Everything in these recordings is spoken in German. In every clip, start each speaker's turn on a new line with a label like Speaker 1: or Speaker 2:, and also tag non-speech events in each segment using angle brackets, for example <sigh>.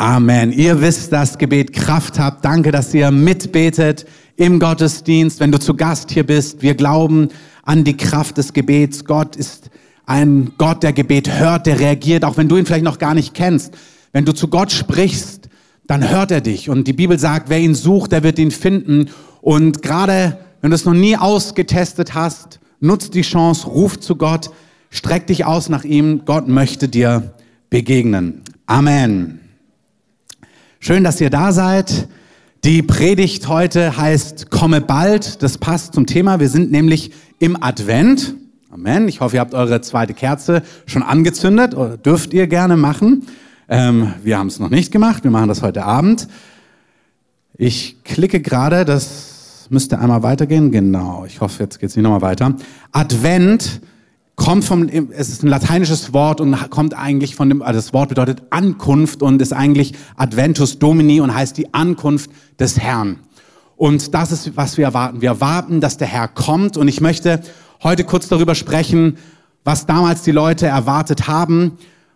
Speaker 1: Amen. Ihr wisst, dass Gebet Kraft hat. Danke, dass ihr mitbetet im Gottesdienst, wenn du zu Gast hier bist. Wir glauben an die Kraft des Gebets. Gott ist ein Gott, der Gebet hört, der reagiert, auch wenn du ihn vielleicht noch gar nicht kennst. Wenn du zu Gott sprichst, dann hört er dich. Und die Bibel sagt, wer ihn sucht, der wird ihn finden. Und gerade wenn du es noch nie ausgetestet hast, nutzt die Chance, ruf zu Gott, streck dich aus nach ihm. Gott möchte dir begegnen. Amen. Schön, dass ihr da seid. Die Predigt heute heißt Komme bald. Das passt zum Thema. Wir sind nämlich im Advent. Amen. Ich hoffe, ihr habt eure zweite Kerze schon angezündet oder dürft ihr gerne machen. Ähm, wir haben es noch nicht gemacht. Wir machen das heute Abend. Ich klicke gerade, das müsste einmal weitergehen. Genau. Ich hoffe, jetzt geht es nicht nochmal weiter. Advent kommt vom, es ist ein lateinisches Wort und kommt eigentlich von dem, also das Wort bedeutet Ankunft und ist eigentlich Adventus Domini und heißt die Ankunft des Herrn. Und das ist, was wir erwarten. Wir erwarten, dass der Herr kommt und ich möchte heute kurz darüber sprechen, was damals die Leute erwartet haben,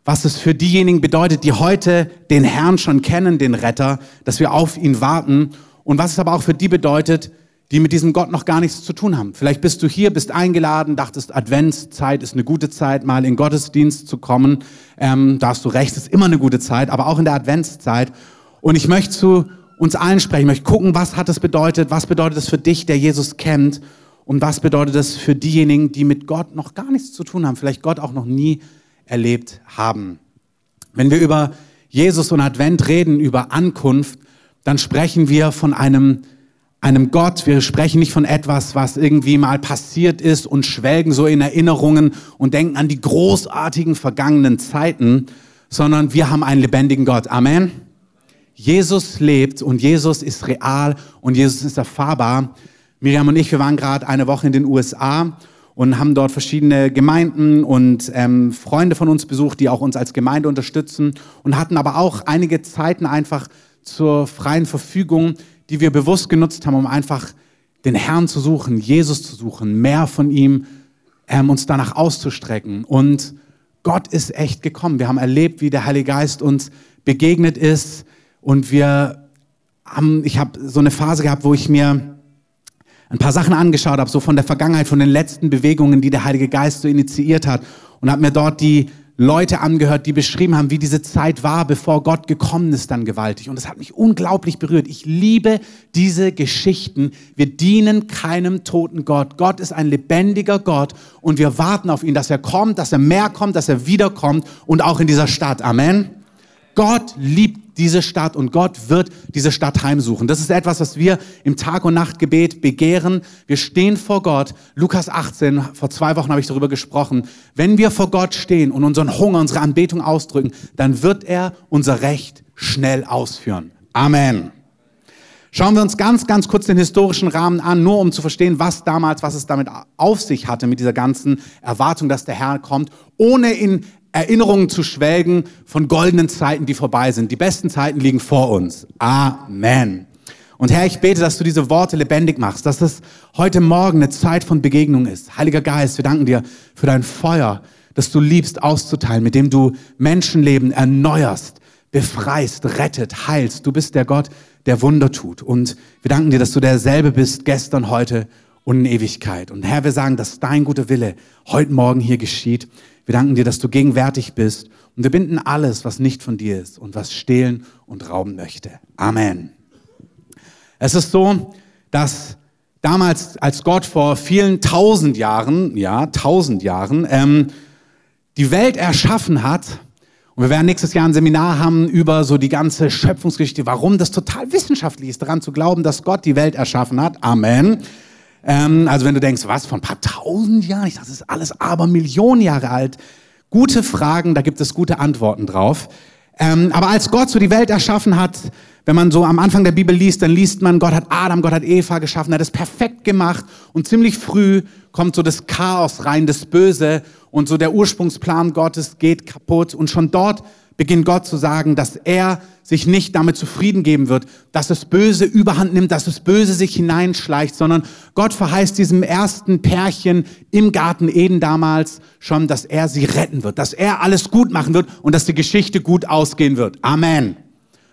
Speaker 1: was es für diejenigen bedeutet, die heute den Herrn schon kennen, den Retter, dass wir auf ihn warten und was es aber auch für die bedeutet, die mit diesem Gott noch gar nichts zu tun haben. Vielleicht bist du hier, bist eingeladen, dachtest, Adventszeit ist eine gute Zeit, mal in Gottesdienst zu kommen. Ähm, da hast du recht, ist immer eine gute Zeit, aber auch in der Adventszeit. Und ich möchte zu uns allen sprechen, ich möchte gucken, was hat es bedeutet, was bedeutet es für dich, der Jesus kennt, und was bedeutet es für diejenigen, die mit Gott noch gar nichts zu tun haben, vielleicht Gott auch noch nie erlebt haben. Wenn wir über Jesus und Advent reden, über Ankunft, dann sprechen wir von einem einem Gott. Wir sprechen nicht von etwas, was irgendwie mal passiert ist und schwelgen so in Erinnerungen und denken an die großartigen vergangenen Zeiten, sondern wir haben einen lebendigen Gott. Amen. Jesus lebt und Jesus ist real und Jesus ist erfahrbar. Miriam und ich, wir waren gerade eine Woche in den USA und haben dort verschiedene Gemeinden und ähm, Freunde von uns besucht, die auch uns als Gemeinde unterstützen und hatten aber auch einige Zeiten einfach zur freien Verfügung, die wir bewusst genutzt haben, um einfach den Herrn zu suchen, Jesus zu suchen, mehr von ihm, ähm, uns danach auszustrecken. Und Gott ist echt gekommen. Wir haben erlebt, wie der Heilige Geist uns begegnet ist. Und wir haben, ich habe so eine Phase gehabt, wo ich mir ein paar Sachen angeschaut habe, so von der Vergangenheit, von den letzten Bewegungen, die der Heilige Geist so initiiert hat. Und habe mir dort die Leute angehört, die beschrieben haben, wie diese Zeit war, bevor Gott gekommen ist, dann gewaltig. Und es hat mich unglaublich berührt. Ich liebe diese Geschichten. Wir dienen keinem toten Gott. Gott ist ein lebendiger Gott und wir warten auf ihn, dass er kommt, dass er mehr kommt, dass er wiederkommt und auch in dieser Stadt. Amen. Gott liebt diese Stadt und Gott wird diese Stadt heimsuchen. Das ist etwas, was wir im Tag- und Nachtgebet begehren. Wir stehen vor Gott. Lukas 18, vor zwei Wochen habe ich darüber gesprochen. Wenn wir vor Gott stehen und unseren Hunger, unsere Anbetung ausdrücken, dann wird er unser Recht schnell ausführen. Amen. Schauen wir uns ganz, ganz kurz den historischen Rahmen an, nur um zu verstehen, was damals, was es damit auf sich hatte mit dieser ganzen Erwartung, dass der Herr kommt, ohne in Erinnerungen zu schwelgen von goldenen Zeiten, die vorbei sind. Die besten Zeiten liegen vor uns. Amen. Und Herr, ich bete, dass du diese Worte lebendig machst, dass es heute Morgen eine Zeit von Begegnung ist. Heiliger Geist, wir danken dir für dein Feuer, das du liebst auszuteilen, mit dem du Menschenleben erneuerst, befreist, rettet, heilst. Du bist der Gott, der Wunder tut. Und wir danken dir, dass du derselbe bist, gestern, heute und in Ewigkeit. Und Herr, wir sagen, dass dein guter Wille heute Morgen hier geschieht. Wir danken dir, dass du gegenwärtig bist und wir binden alles, was nicht von dir ist und was stehlen und rauben möchte. Amen. Es ist so, dass damals, als Gott vor vielen tausend Jahren, ja, tausend Jahren, ähm, die Welt erschaffen hat, und wir werden nächstes Jahr ein Seminar haben über so die ganze Schöpfungsgeschichte, warum das total wissenschaftlich ist, daran zu glauben, dass Gott die Welt erschaffen hat. Amen. Ähm, also wenn du denkst, was, von ein paar tausend Jahren? Ich dachte, das ist alles aber Millionen Jahre alt. Gute Fragen, da gibt es gute Antworten drauf. Ähm, aber als Gott so die Welt erschaffen hat, wenn man so am Anfang der Bibel liest, dann liest man, Gott hat Adam, Gott hat Eva geschaffen, er hat es perfekt gemacht und ziemlich früh kommt so das Chaos rein, das Böse und so der Ursprungsplan Gottes geht kaputt und schon dort beginnt Gott zu sagen, dass er sich nicht damit zufrieden geben wird, dass das Böse überhand nimmt, dass das Böse sich hineinschleicht, sondern Gott verheißt diesem ersten Pärchen im Garten Eden damals schon, dass er sie retten wird, dass er alles gut machen wird und dass die Geschichte gut ausgehen wird. Amen.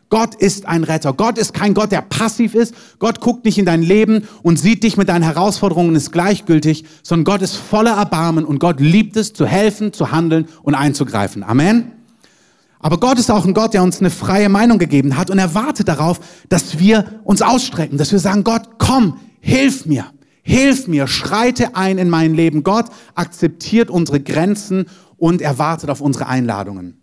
Speaker 1: Gott ist ein Retter. Gott ist kein Gott, der passiv ist. Gott guckt nicht in dein Leben und sieht dich mit deinen Herausforderungen und ist gleichgültig, sondern Gott ist voller Erbarmen und Gott liebt es, zu helfen, zu handeln und einzugreifen. Amen. Aber Gott ist auch ein Gott, der uns eine freie Meinung gegeben hat und er wartet darauf, dass wir uns ausstrecken, dass wir sagen, Gott, komm, hilf mir, hilf mir, schreite ein in mein Leben. Gott akzeptiert unsere Grenzen und er wartet auf unsere Einladungen.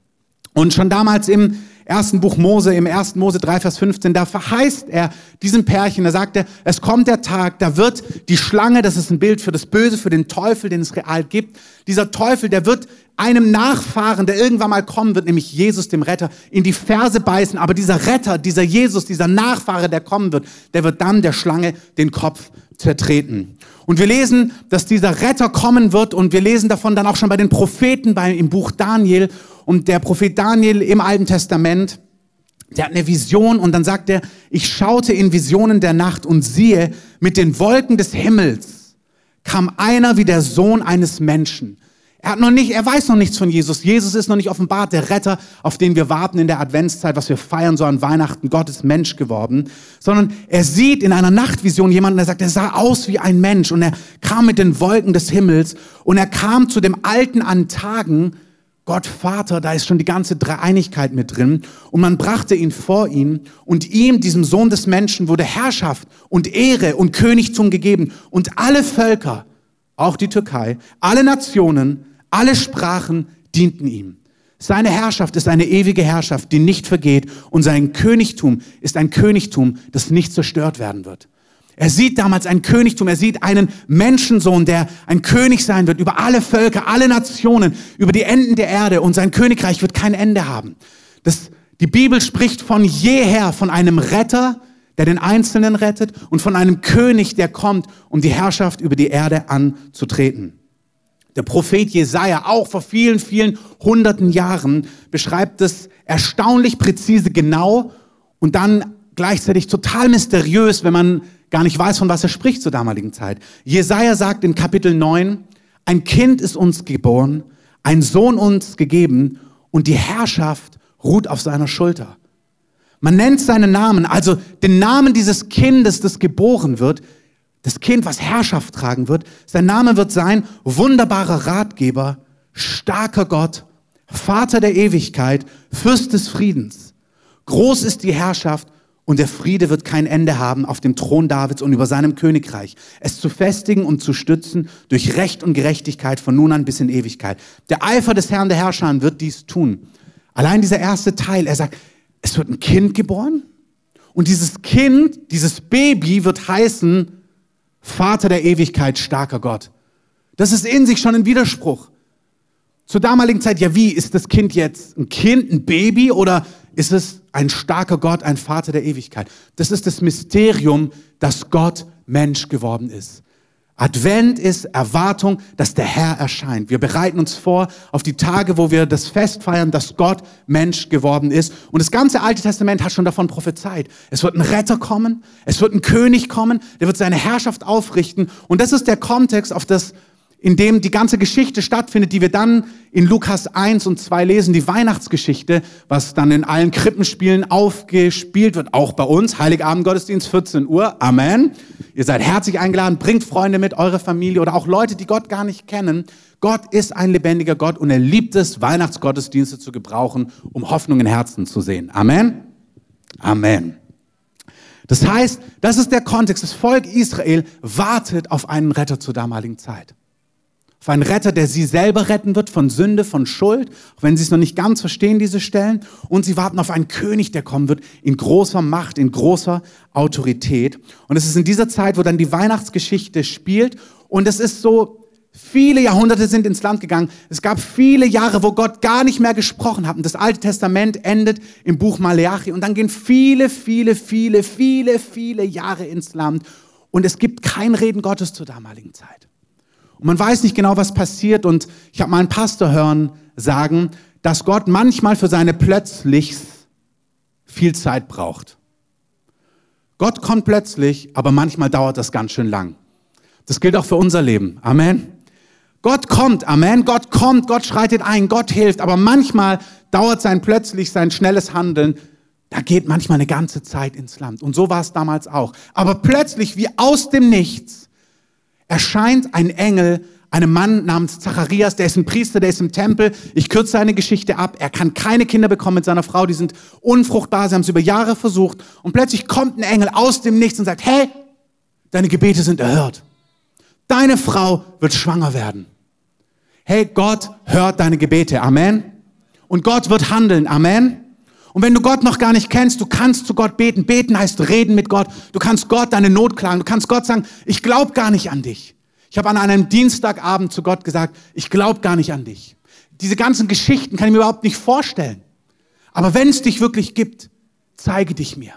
Speaker 1: Und schon damals im ersten Buch Mose, im ersten Mose 3, Vers 15, da verheißt er diesem Pärchen, da sagt er, es kommt der Tag, da wird die Schlange, das ist ein Bild für das Böse, für den Teufel, den es real gibt, dieser Teufel, der wird einem Nachfahren, der irgendwann mal kommen wird, nämlich Jesus, dem Retter, in die Ferse beißen. Aber dieser Retter, dieser Jesus, dieser Nachfahre, der kommen wird, der wird dann der Schlange den Kopf zertreten. Und wir lesen, dass dieser Retter kommen wird und wir lesen davon dann auch schon bei den Propheten bei, im Buch Daniel. Und der Prophet Daniel im Alten Testament, der hat eine Vision und dann sagt er, ich schaute in Visionen der Nacht und siehe, mit den Wolken des Himmels kam einer wie der Sohn eines Menschen. Er hat noch nicht, er weiß noch nichts von Jesus. Jesus ist noch nicht offenbart, der Retter, auf den wir warten in der Adventszeit, was wir feiern so an Weihnachten. Gott ist Mensch geworden. Sondern er sieht in einer Nachtvision jemanden, der sagt, er sah aus wie ein Mensch und er kam mit den Wolken des Himmels und er kam zu dem Alten an Tagen, Gott Vater, da ist schon die ganze Dreieinigkeit mit drin. Und man brachte ihn vor ihn und ihm, diesem Sohn des Menschen, wurde Herrschaft und Ehre und Königtum gegeben. Und alle Völker, auch die Türkei, alle Nationen, alle Sprachen dienten ihm. Seine Herrschaft ist eine ewige Herrschaft, die nicht vergeht. Und sein Königtum ist ein Königtum, das nicht zerstört werden wird. Er sieht damals ein Königtum, er sieht einen Menschensohn, der ein König sein wird über alle Völker, alle Nationen, über die Enden der Erde und sein Königreich wird kein Ende haben. Das, die Bibel spricht von jeher von einem Retter, der den Einzelnen rettet und von einem König, der kommt, um die Herrschaft über die Erde anzutreten. Der Prophet Jesaja, auch vor vielen, vielen hunderten Jahren, beschreibt es erstaunlich präzise genau und dann gleichzeitig total mysteriös, wenn man gar nicht weiß, von was er spricht zur damaligen Zeit. Jesaja sagt in Kapitel 9, ein Kind ist uns geboren, ein Sohn uns gegeben und die Herrschaft ruht auf seiner Schulter. Man nennt seinen Namen, also den Namen dieses Kindes, das geboren wird, das Kind, was Herrschaft tragen wird. Sein Name wird sein wunderbarer Ratgeber, starker Gott, Vater der Ewigkeit, Fürst des Friedens. Groß ist die Herrschaft und der Friede wird kein Ende haben auf dem Thron Davids und über seinem Königreich, es zu festigen und zu stützen durch Recht und Gerechtigkeit von nun an bis in Ewigkeit. Der Eifer des Herrn der Herrscher wird dies tun. Allein dieser erste Teil, er sagt, es wird ein Kind geboren und dieses Kind, dieses Baby wird heißen Vater der Ewigkeit, starker Gott. Das ist in sich schon ein Widerspruch. Zur damaligen Zeit, ja, wie ist das Kind jetzt ein Kind, ein Baby oder ist es ein starker Gott, ein Vater der Ewigkeit? Das ist das Mysterium, dass Gott Mensch geworden ist. Advent ist Erwartung, dass der Herr erscheint. Wir bereiten uns vor auf die Tage, wo wir das Fest feiern, dass Gott Mensch geworden ist. Und das ganze Alte Testament hat schon davon prophezeit. Es wird ein Retter kommen, es wird ein König kommen, der wird seine Herrschaft aufrichten. Und das ist der Kontext, auf das in dem die ganze Geschichte stattfindet, die wir dann in Lukas 1 und 2 lesen, die Weihnachtsgeschichte, was dann in allen Krippenspielen aufgespielt wird, auch bei uns, Heiligabend Gottesdienst 14 Uhr, Amen. Ihr seid herzlich eingeladen, bringt Freunde mit, eure Familie oder auch Leute, die Gott gar nicht kennen. Gott ist ein lebendiger Gott und er liebt es, Weihnachtsgottesdienste zu gebrauchen, um Hoffnung in Herzen zu sehen. Amen. Amen. Das heißt, das ist der Kontext. Das Volk Israel wartet auf einen Retter zur damaligen Zeit auf einen Retter, der sie selber retten wird von Sünde, von Schuld, auch wenn sie es noch nicht ganz verstehen, diese Stellen. Und sie warten auf einen König, der kommen wird, in großer Macht, in großer Autorität. Und es ist in dieser Zeit, wo dann die Weihnachtsgeschichte spielt. Und es ist so, viele Jahrhunderte sind ins Land gegangen. Es gab viele Jahre, wo Gott gar nicht mehr gesprochen hat. Und das Alte Testament endet im Buch Maleachi. Und dann gehen viele, viele, viele, viele, viele Jahre ins Land. Und es gibt kein Reden Gottes zur damaligen Zeit. Und man weiß nicht genau, was passiert. Und ich habe mal einen Pastor hören sagen, dass Gott manchmal für seine Plötzlichs viel Zeit braucht. Gott kommt plötzlich, aber manchmal dauert das ganz schön lang. Das gilt auch für unser Leben. Amen. Gott kommt, Amen. Gott kommt, Gott schreitet ein, Gott hilft, aber manchmal dauert sein plötzlich, sein schnelles Handeln da geht manchmal eine ganze Zeit ins Land. Und so war es damals auch. Aber plötzlich, wie aus dem Nichts, erscheint ein Engel einem Mann namens Zacharias, der ist ein Priester, der ist im Tempel. Ich kürze seine Geschichte ab. Er kann keine Kinder bekommen mit seiner Frau, die sind unfruchtbar, sie haben es über Jahre versucht. Und plötzlich kommt ein Engel aus dem Nichts und sagt, hey, deine Gebete sind erhört. Deine Frau wird schwanger werden. Hey, Gott hört deine Gebete. Amen. Und Gott wird handeln. Amen. Und wenn du Gott noch gar nicht kennst, du kannst zu Gott beten. Beten heißt reden mit Gott. Du kannst Gott deine Not klagen. Du kannst Gott sagen, ich glaube gar nicht an dich. Ich habe an einem Dienstagabend zu Gott gesagt, ich glaube gar nicht an dich. Diese ganzen Geschichten kann ich mir überhaupt nicht vorstellen. Aber wenn es dich wirklich gibt, zeige dich mir.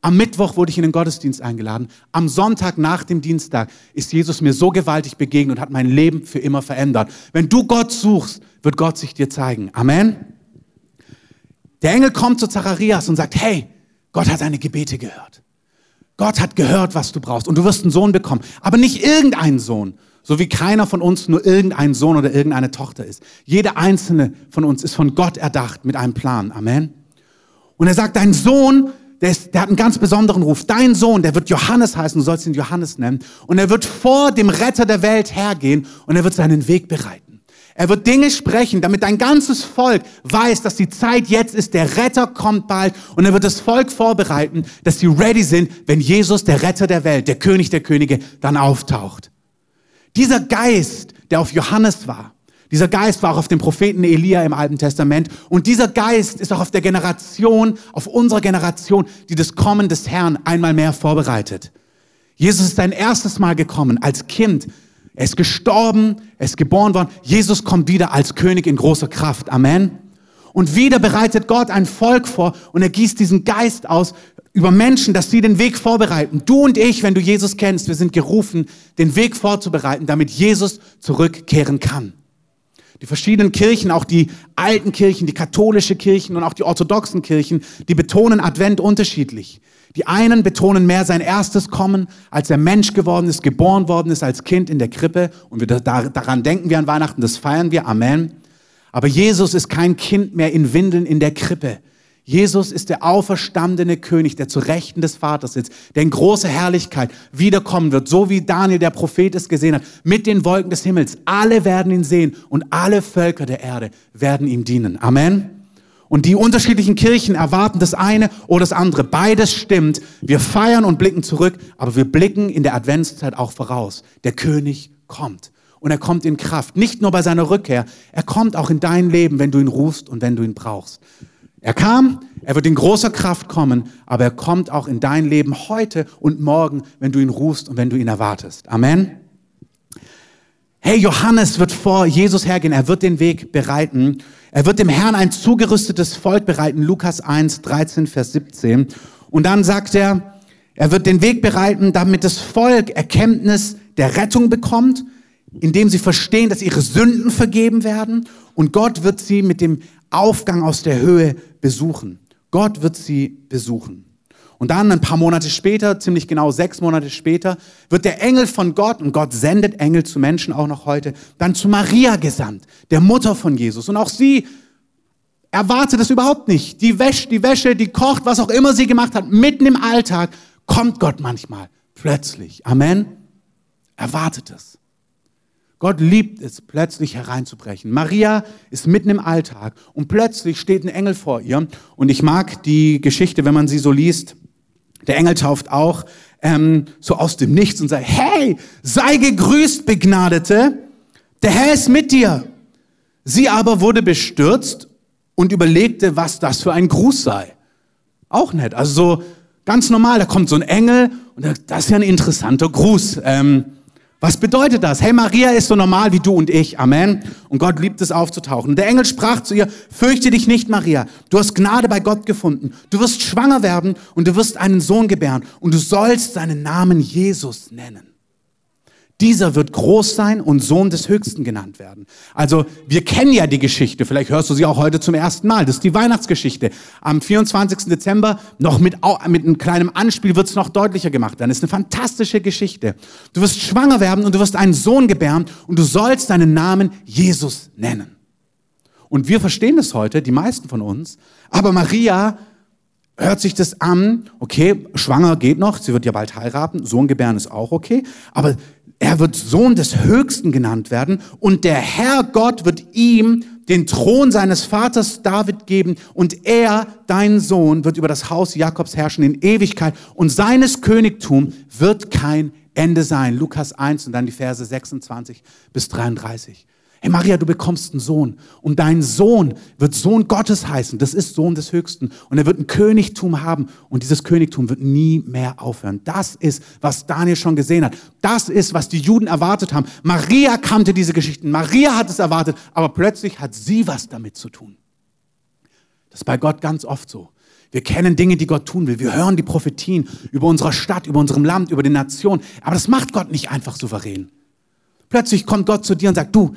Speaker 1: Am Mittwoch wurde ich in den Gottesdienst eingeladen. Am Sonntag nach dem Dienstag ist Jesus mir so gewaltig begegnet und hat mein Leben für immer verändert. Wenn du Gott suchst, wird Gott sich dir zeigen. Amen. Der Engel kommt zu Zacharias und sagt, hey, Gott hat deine Gebete gehört. Gott hat gehört, was du brauchst und du wirst einen Sohn bekommen. Aber nicht irgendeinen Sohn, so wie keiner von uns nur irgendein Sohn oder irgendeine Tochter ist. Jeder einzelne von uns ist von Gott erdacht mit einem Plan. Amen. Und er sagt, dein Sohn, der, ist, der hat einen ganz besonderen Ruf. Dein Sohn, der wird Johannes heißen, du sollst ihn Johannes nennen. Und er wird vor dem Retter der Welt hergehen und er wird seinen Weg bereiten. Er wird Dinge sprechen, damit dein ganzes Volk weiß, dass die Zeit jetzt ist, der Retter kommt bald und er wird das Volk vorbereiten, dass sie ready sind, wenn Jesus, der Retter der Welt, der König der Könige, dann auftaucht. Dieser Geist, der auf Johannes war, dieser Geist war auch auf dem Propheten Elia im Alten Testament und dieser Geist ist auch auf der Generation, auf unserer Generation, die das Kommen des Herrn einmal mehr vorbereitet. Jesus ist sein erstes Mal gekommen als Kind er ist gestorben, er ist geboren worden. Jesus kommt wieder als König in großer Kraft. Amen. Und wieder bereitet Gott ein Volk vor und er gießt diesen Geist aus über Menschen, dass sie den Weg vorbereiten. Du und ich, wenn du Jesus kennst, wir sind gerufen, den Weg vorzubereiten, damit Jesus zurückkehren kann. Die verschiedenen Kirchen, auch die alten Kirchen, die katholische Kirchen und auch die orthodoxen Kirchen, die betonen Advent unterschiedlich. Die einen betonen mehr sein erstes Kommen, als er Mensch geworden ist, geboren worden ist als Kind in der Krippe. Und wir, daran denken wir an Weihnachten, das feiern wir. Amen. Aber Jesus ist kein Kind mehr in Windeln in der Krippe. Jesus ist der auferstandene König, der zu Rechten des Vaters sitzt, der in großer Herrlichkeit wiederkommen wird, so wie Daniel, der Prophet, es gesehen hat, mit den Wolken des Himmels. Alle werden ihn sehen und alle Völker der Erde werden ihm dienen. Amen. Und die unterschiedlichen Kirchen erwarten das eine oder das andere. Beides stimmt. Wir feiern und blicken zurück, aber wir blicken in der Adventszeit auch voraus. Der König kommt. Und er kommt in Kraft. Nicht nur bei seiner Rückkehr. Er kommt auch in dein Leben, wenn du ihn rufst und wenn du ihn brauchst. Er kam, er wird in großer Kraft kommen, aber er kommt auch in dein Leben heute und morgen, wenn du ihn rufst und wenn du ihn erwartest. Amen. Hey, Johannes wird vor Jesus hergehen, er wird den Weg bereiten. Er wird dem Herrn ein zugerüstetes Volk bereiten, Lukas 1, 13, Vers 17. Und dann sagt er, er wird den Weg bereiten, damit das Volk Erkenntnis der Rettung bekommt, indem sie verstehen, dass ihre Sünden vergeben werden. Und Gott wird sie mit dem Aufgang aus der Höhe besuchen. Gott wird sie besuchen. Und dann ein paar Monate später, ziemlich genau sechs Monate später, wird der Engel von Gott, und Gott sendet Engel zu Menschen auch noch heute, dann zu Maria gesandt, der Mutter von Jesus. Und auch sie erwartet es überhaupt nicht. Die wäscht die Wäsche, die kocht, was auch immer sie gemacht hat, mitten im Alltag, kommt Gott manchmal plötzlich. Amen. Erwartet es. Gott liebt es, plötzlich hereinzubrechen. Maria ist mitten im Alltag und plötzlich steht ein Engel vor ihr. Und ich mag die Geschichte, wenn man sie so liest, der Engel tauft auch ähm, so aus dem Nichts und sagt, hey, sei gegrüßt, Begnadete, der Herr ist mit dir. Sie aber wurde bestürzt und überlegte, was das für ein Gruß sei. Auch nett. Also so ganz normal, da kommt so ein Engel und das ist ja ein interessanter Gruß. Ähm, was bedeutet das? Hey, Maria ist so normal wie du und ich. Amen. Und Gott liebt es aufzutauchen. Und der Engel sprach zu ihr, fürchte dich nicht, Maria. Du hast Gnade bei Gott gefunden. Du wirst schwanger werden und du wirst einen Sohn gebären. Und du sollst seinen Namen Jesus nennen. Dieser wird groß sein und Sohn des Höchsten genannt werden. Also wir kennen ja die Geschichte, vielleicht hörst du sie auch heute zum ersten Mal. Das ist die Weihnachtsgeschichte. Am 24. Dezember, noch mit, mit einem kleinen Anspiel, wird es noch deutlicher gemacht. Das ist eine fantastische Geschichte. Du wirst schwanger werden und du wirst einen Sohn gebären und du sollst deinen Namen Jesus nennen. Und wir verstehen das heute, die meisten von uns. Aber Maria hört sich das an, okay, schwanger geht noch, sie wird ja bald heiraten, Sohn gebären ist auch okay, aber er wird Sohn des Höchsten genannt werden und der Herr Gott wird ihm den Thron seines Vaters David geben und er, dein Sohn, wird über das Haus Jakobs herrschen in Ewigkeit und seines Königtum wird kein Ende sein. Lukas 1 und dann die Verse 26 bis 33. Hey Maria, du bekommst einen Sohn und dein Sohn wird Sohn Gottes heißen. Das ist Sohn des Höchsten und er wird ein Königtum haben und dieses Königtum wird nie mehr aufhören. Das ist, was Daniel schon gesehen hat. Das ist, was die Juden erwartet haben. Maria kannte diese Geschichten. Maria hat es erwartet, aber plötzlich hat sie was damit zu tun. Das ist bei Gott ganz oft so. Wir kennen Dinge, die Gott tun will. Wir hören die Prophetien über unsere Stadt, über unserem Land, über die Nation. Aber das macht Gott nicht einfach souverän. Plötzlich kommt Gott zu dir und sagt, du,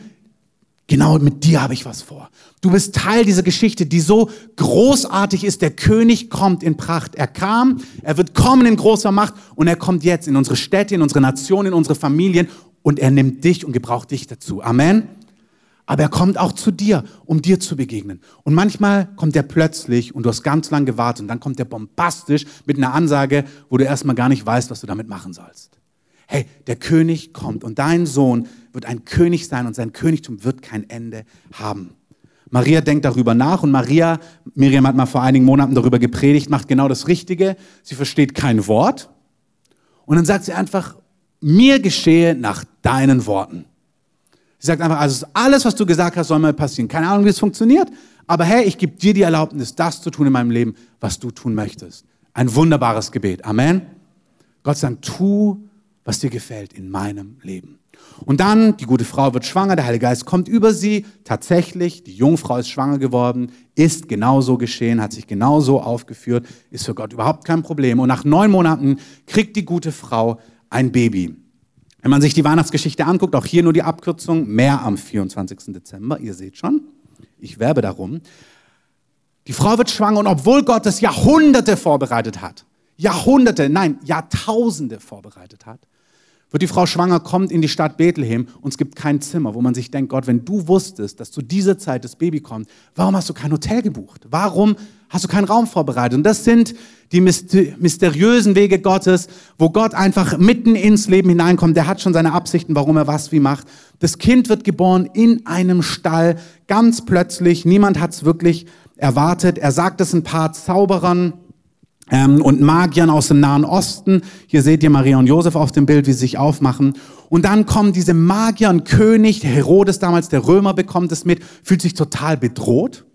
Speaker 1: Genau mit dir habe ich was vor. Du bist Teil dieser Geschichte, die so großartig ist. Der König kommt in Pracht. Er kam, er wird kommen in großer Macht und er kommt jetzt in unsere Städte, in unsere Nation, in unsere Familien und er nimmt dich und gebraucht dich dazu. Amen. Aber er kommt auch zu dir, um dir zu begegnen. Und manchmal kommt er plötzlich und du hast ganz lange gewartet und dann kommt er bombastisch mit einer Ansage, wo du erstmal gar nicht weißt, was du damit machen sollst. Hey, der König kommt und dein Sohn wird ein König sein und sein Königtum wird kein Ende haben. Maria denkt darüber nach und Maria, Miriam hat mal vor einigen Monaten darüber gepredigt, macht genau das Richtige. Sie versteht kein Wort und dann sagt sie einfach, mir geschehe nach deinen Worten. Sie sagt einfach, also alles, was du gesagt hast, soll mal passieren. Keine Ahnung, wie es funktioniert, aber hey, ich gebe dir die Erlaubnis, das zu tun in meinem Leben, was du tun möchtest. Ein wunderbares Gebet. Amen. Gott sagt, tu, was dir gefällt in meinem Leben. Und dann, die gute Frau wird schwanger, der Heilige Geist kommt über sie. Tatsächlich, die Jungfrau ist schwanger geworden, ist genauso geschehen, hat sich genauso aufgeführt, ist für Gott überhaupt kein Problem. Und nach neun Monaten kriegt die gute Frau ein Baby. Wenn man sich die Weihnachtsgeschichte anguckt, auch hier nur die Abkürzung, mehr am 24. Dezember, ihr seht schon, ich werbe darum. Die Frau wird schwanger und obwohl Gott es Jahrhunderte vorbereitet hat, Jahrhunderte, nein, Jahrtausende vorbereitet hat, wird die Frau schwanger, kommt in die Stadt Bethlehem und es gibt kein Zimmer, wo man sich denkt, Gott, wenn du wusstest, dass zu dieser Zeit das Baby kommt, warum hast du kein Hotel gebucht? Warum hast du keinen Raum vorbereitet? Und das sind die mysteriösen Wege Gottes, wo Gott einfach mitten ins Leben hineinkommt. Der hat schon seine Absichten, warum er was wie macht. Das Kind wird geboren in einem Stall, ganz plötzlich. Niemand hat es wirklich erwartet. Er sagt es ein paar Zauberern ähm, und Magiern aus dem Nahen Osten. Hier seht ihr Maria und Josef auf dem Bild, wie sie sich aufmachen. Und dann kommen diese Magier und König, Herodes damals, der Römer bekommt es mit, fühlt sich total bedroht,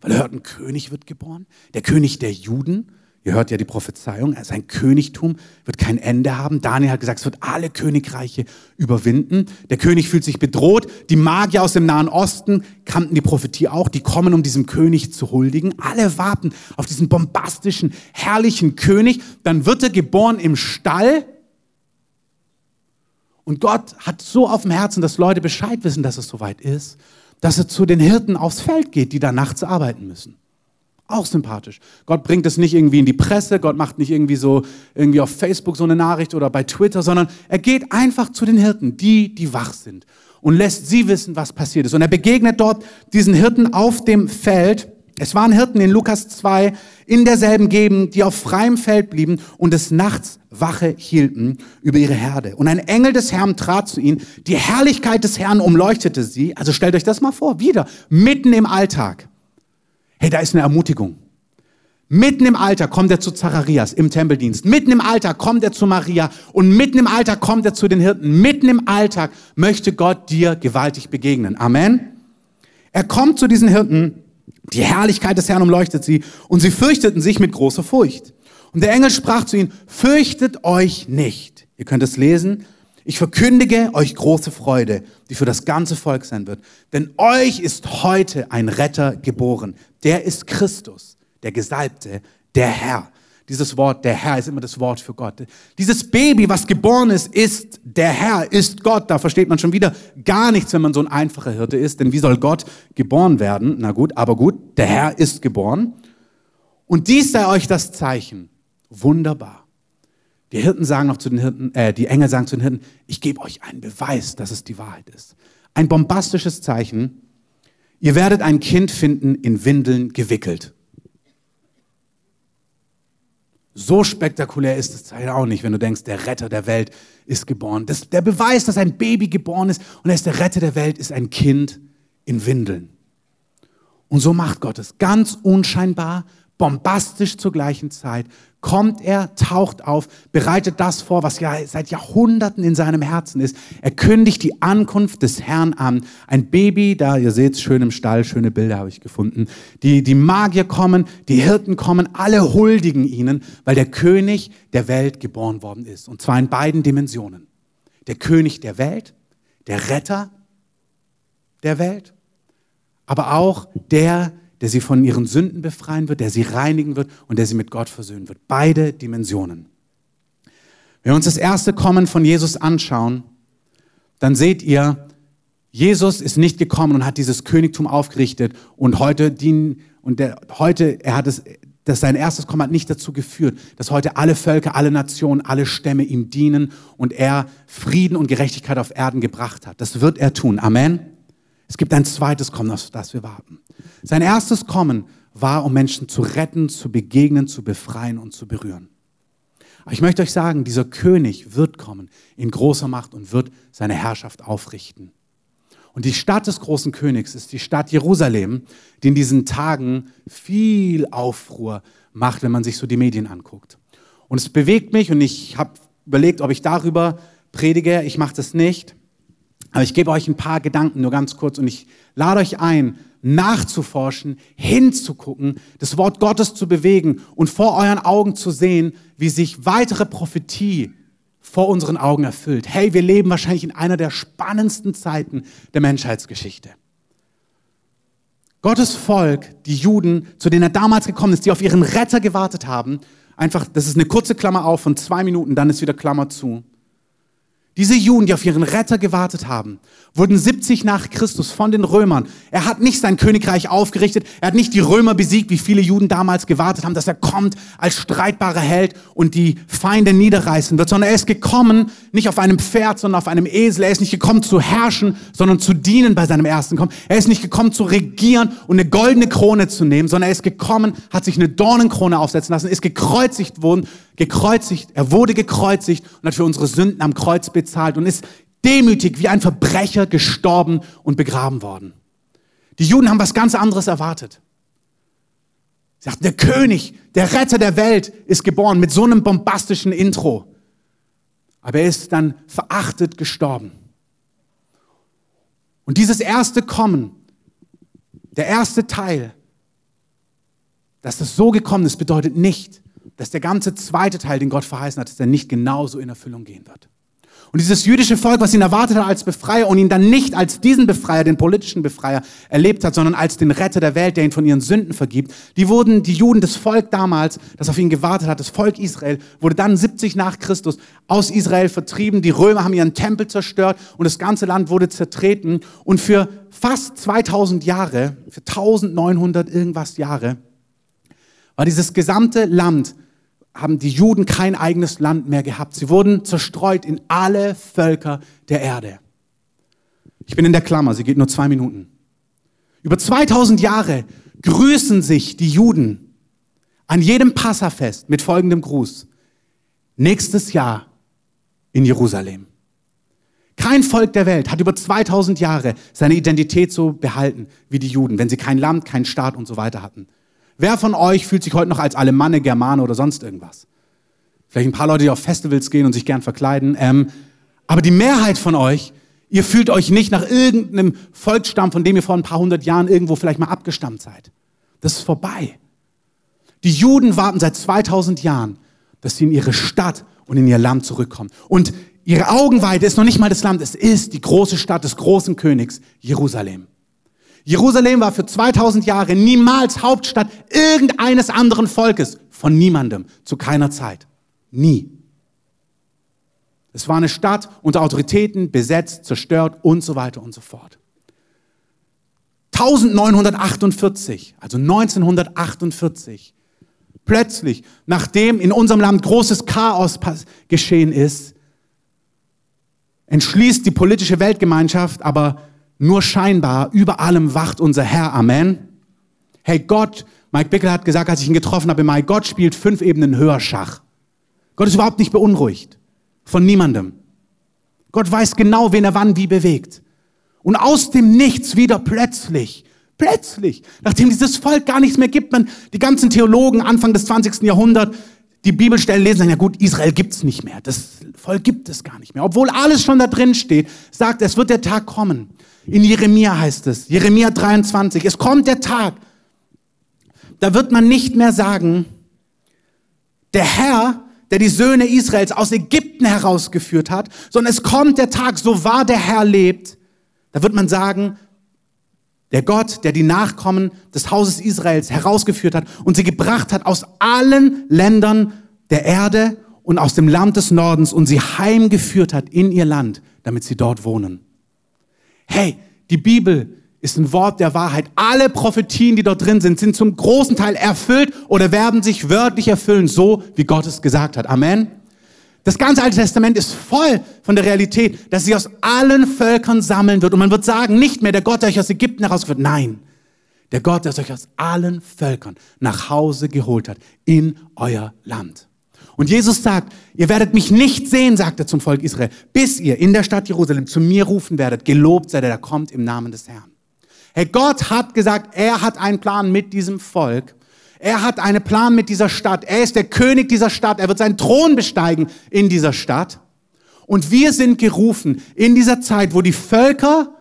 Speaker 1: weil er hört, ein König wird geboren, der König der Juden. Ihr hört ja die Prophezeiung, sein Königtum wird kein Ende haben. Daniel hat gesagt, es wird alle Königreiche überwinden. Der König fühlt sich bedroht. Die Magier aus dem Nahen Osten kannten die Prophetie auch. Die kommen, um diesem König zu huldigen. Alle warten auf diesen bombastischen, herrlichen König. Dann wird er geboren im Stall. Und Gott hat so auf dem Herzen, dass Leute Bescheid wissen, dass es soweit ist, dass er zu den Hirten aufs Feld geht, die da nachts arbeiten müssen. Auch sympathisch. Gott bringt es nicht irgendwie in die Presse, Gott macht nicht irgendwie so irgendwie auf Facebook so eine Nachricht oder bei Twitter, sondern er geht einfach zu den Hirten, die, die wach sind und lässt sie wissen, was passiert ist. Und er begegnet dort diesen Hirten auf dem Feld. Es waren Hirten in Lukas 2 in derselben Gegend, die auf freiem Feld blieben und des Nachts Wache hielten über ihre Herde. Und ein Engel des Herrn trat zu ihnen. Die Herrlichkeit des Herrn umleuchtete sie. Also stellt euch das mal vor, wieder, mitten im Alltag. Hey, da ist eine Ermutigung. Mitten im Alter kommt er zu Zacharias im Tempeldienst. Mitten im Alter kommt er zu Maria und mitten im Alter kommt er zu den Hirten. Mitten im Alltag möchte Gott dir gewaltig begegnen. Amen. Er kommt zu diesen Hirten. Die Herrlichkeit des Herrn umleuchtet sie und sie fürchteten sich mit großer Furcht. Und der Engel sprach zu ihnen, fürchtet euch nicht. Ihr könnt es lesen ich verkündige euch große Freude, die für das ganze Volk sein wird. Denn euch ist heute ein Retter geboren. Der ist Christus, der Gesalbte, der Herr. Dieses Wort, der Herr, ist immer das Wort für Gott. Dieses Baby, was geboren ist, ist der Herr, ist Gott. Da versteht man schon wieder gar nichts, wenn man so ein einfacher Hirte ist. Denn wie soll Gott geboren werden? Na gut, aber gut, der Herr ist geboren. Und dies sei euch das Zeichen. Wunderbar. Die Hirten sagen noch zu den Hirten, äh, die Engel sagen zu den Hirten, ich gebe euch einen Beweis, dass es die Wahrheit ist. Ein bombastisches Zeichen. Ihr werdet ein Kind finden, in Windeln gewickelt. so spektakulär ist es halt auch nicht, wenn du denkst, der Retter der Welt ist geboren. Das, der Beweis, dass ein Baby geboren ist und er ist der Retter der Welt, ist ein Kind in Windeln. Und so macht Gott es ganz unscheinbar, bombastisch zur gleichen Zeit, kommt er, taucht auf, bereitet das vor, was ja seit Jahrhunderten in seinem Herzen ist. Er kündigt die Ankunft des Herrn an. Ein Baby, da, ihr seht es schön im Stall, schöne Bilder habe ich gefunden. Die, die Magier kommen, die Hirten kommen, alle huldigen ihnen, weil der König der Welt geboren worden ist. Und zwar in beiden Dimensionen. Der König der Welt, der Retter der Welt, aber auch der, der sie von ihren Sünden befreien wird, der sie reinigen wird und der sie mit Gott versöhnen wird. Beide Dimensionen. Wenn wir uns das erste Kommen von Jesus anschauen, dann seht ihr, Jesus ist nicht gekommen und hat dieses Königtum aufgerichtet und heute dienen, und der, heute, er hat es, dass sein erstes Kommen hat nicht dazu geführt, dass heute alle Völker, alle Nationen, alle Stämme ihm dienen und er Frieden und Gerechtigkeit auf Erden gebracht hat. Das wird er tun. Amen. Es gibt ein zweites Kommen, auf das wir warten. Sein erstes Kommen war, um Menschen zu retten, zu begegnen, zu befreien und zu berühren. Aber ich möchte euch sagen, dieser König wird kommen in großer Macht und wird seine Herrschaft aufrichten. Und die Stadt des großen Königs ist die Stadt Jerusalem, die in diesen Tagen viel Aufruhr macht, wenn man sich so die Medien anguckt. Und es bewegt mich und ich habe überlegt, ob ich darüber predige. Ich mache das nicht. Aber ich gebe euch ein paar Gedanken nur ganz kurz und ich lade euch ein, nachzuforschen, hinzugucken, das Wort Gottes zu bewegen und vor euren Augen zu sehen, wie sich weitere Prophetie vor unseren Augen erfüllt. Hey, wir leben wahrscheinlich in einer der spannendsten Zeiten der Menschheitsgeschichte. Gottes Volk, die Juden, zu denen er damals gekommen ist, die auf ihren Retter gewartet haben, einfach, das ist eine kurze Klammer auf von zwei Minuten, dann ist wieder Klammer zu. Diese Juden, die auf ihren Retter gewartet haben, wurden 70 nach Christus von den Römern. Er hat nicht sein Königreich aufgerichtet, er hat nicht die Römer besiegt, wie viele Juden damals gewartet haben, dass er kommt als streitbarer Held und die Feinde niederreißen wird, sondern er ist gekommen, nicht auf einem Pferd, sondern auf einem Esel. Er ist nicht gekommen zu herrschen, sondern zu dienen bei seinem ersten Kommen. Er ist nicht gekommen zu regieren und eine goldene Krone zu nehmen, sondern er ist gekommen, hat sich eine Dornenkrone aufsetzen lassen, ist gekreuzigt worden gekreuzigt, er wurde gekreuzigt und hat für unsere Sünden am Kreuz bezahlt und ist demütig wie ein Verbrecher gestorben und begraben worden. Die Juden haben was ganz anderes erwartet. Sie sagten, der König, der Retter der Welt ist geboren mit so einem bombastischen Intro. Aber er ist dann verachtet gestorben. Und dieses erste Kommen, der erste Teil, dass das so gekommen ist, bedeutet nicht, dass der ganze zweite Teil, den Gott verheißen hat, dass er nicht genauso in Erfüllung gehen wird. Und dieses jüdische Volk, was ihn erwartet hat als Befreier und ihn dann nicht als diesen Befreier, den politischen Befreier, erlebt hat, sondern als den Retter der Welt, der ihn von ihren Sünden vergibt, die wurden, die Juden, das Volk damals, das auf ihn gewartet hat, das Volk Israel, wurde dann 70 nach Christus aus Israel vertrieben. Die Römer haben ihren Tempel zerstört und das ganze Land wurde zertreten. Und für fast 2000 Jahre, für 1900 irgendwas Jahre, war dieses gesamte Land, haben die Juden kein eigenes Land mehr gehabt. Sie wurden zerstreut in alle Völker der Erde. Ich bin in der Klammer, sie geht nur zwei Minuten. Über 2000 Jahre grüßen sich die Juden an jedem Passafest mit folgendem Gruß. Nächstes Jahr in Jerusalem. Kein Volk der Welt hat über 2000 Jahre seine Identität so behalten wie die Juden, wenn sie kein Land, keinen Staat und so weiter hatten. Wer von euch fühlt sich heute noch als Alemanne, Germane oder sonst irgendwas? Vielleicht ein paar Leute, die auf Festivals gehen und sich gern verkleiden. Ähm, aber die Mehrheit von euch, ihr fühlt euch nicht nach irgendeinem Volksstamm, von dem ihr vor ein paar hundert Jahren irgendwo vielleicht mal abgestammt seid. Das ist vorbei. Die Juden warten seit 2000 Jahren, dass sie in ihre Stadt und in ihr Land zurückkommen. Und ihre Augenweite ist noch nicht mal das Land, es ist die große Stadt des großen Königs, Jerusalem. Jerusalem war für 2000 Jahre niemals Hauptstadt irgendeines anderen Volkes. Von niemandem. Zu keiner Zeit. Nie. Es war eine Stadt unter Autoritäten, besetzt, zerstört und so weiter und so fort. 1948, also 1948, plötzlich, nachdem in unserem Land großes Chaos geschehen ist, entschließt die politische Weltgemeinschaft aber nur scheinbar, über allem wacht unser Herr. Amen. Hey, Gott, Mike Bickle hat gesagt, als ich ihn getroffen habe, Mike, Gott spielt fünf Ebenen höher Schach. Gott ist überhaupt nicht beunruhigt. Von niemandem. Gott weiß genau, wen er wann wie bewegt. Und aus dem Nichts wieder plötzlich, plötzlich, nachdem dieses Volk gar nichts mehr gibt, man, die ganzen Theologen Anfang des 20. Jahrhunderts, die Bibelstellen lesen, sagen, ja gut, Israel gibt's nicht mehr. Das Volk gibt es gar nicht mehr. Obwohl alles schon da drin steht, sagt, es wird der Tag kommen. In Jeremia heißt es, Jeremia 23, es kommt der Tag. Da wird man nicht mehr sagen, der Herr der die Söhne Israels aus Ägypten herausgeführt hat, sondern es kommt der Tag, so wahr der Herr lebt, da wird man sagen, der Gott, der die Nachkommen des Hauses Israels herausgeführt hat und sie gebracht hat aus allen Ländern der Erde und aus dem Land des Nordens und sie heimgeführt hat in ihr Land, damit sie dort wohnen. Hey, die Bibel ist ein Wort der Wahrheit. Alle Prophetien, die dort drin sind, sind zum großen Teil erfüllt oder werden sich wörtlich erfüllen, so wie Gott es gesagt hat. Amen. Das ganze Alte Testament ist voll von der Realität, dass sie aus allen Völkern sammeln wird. Und man wird sagen, nicht mehr der Gott, der euch aus Ägypten herausgeführt. Nein, der Gott, der euch aus allen Völkern nach Hause geholt hat, in euer Land. Und Jesus sagt, ihr werdet mich nicht sehen, sagt er zum Volk Israel, bis ihr in der Stadt Jerusalem zu mir rufen werdet, gelobt sei der, der kommt im Namen des Herrn. Hey, Gott hat gesagt, er hat einen Plan mit diesem Volk. Er hat einen Plan mit dieser Stadt. Er ist der König dieser Stadt. Er wird seinen Thron besteigen in dieser Stadt. Und wir sind gerufen in dieser Zeit, wo die Völker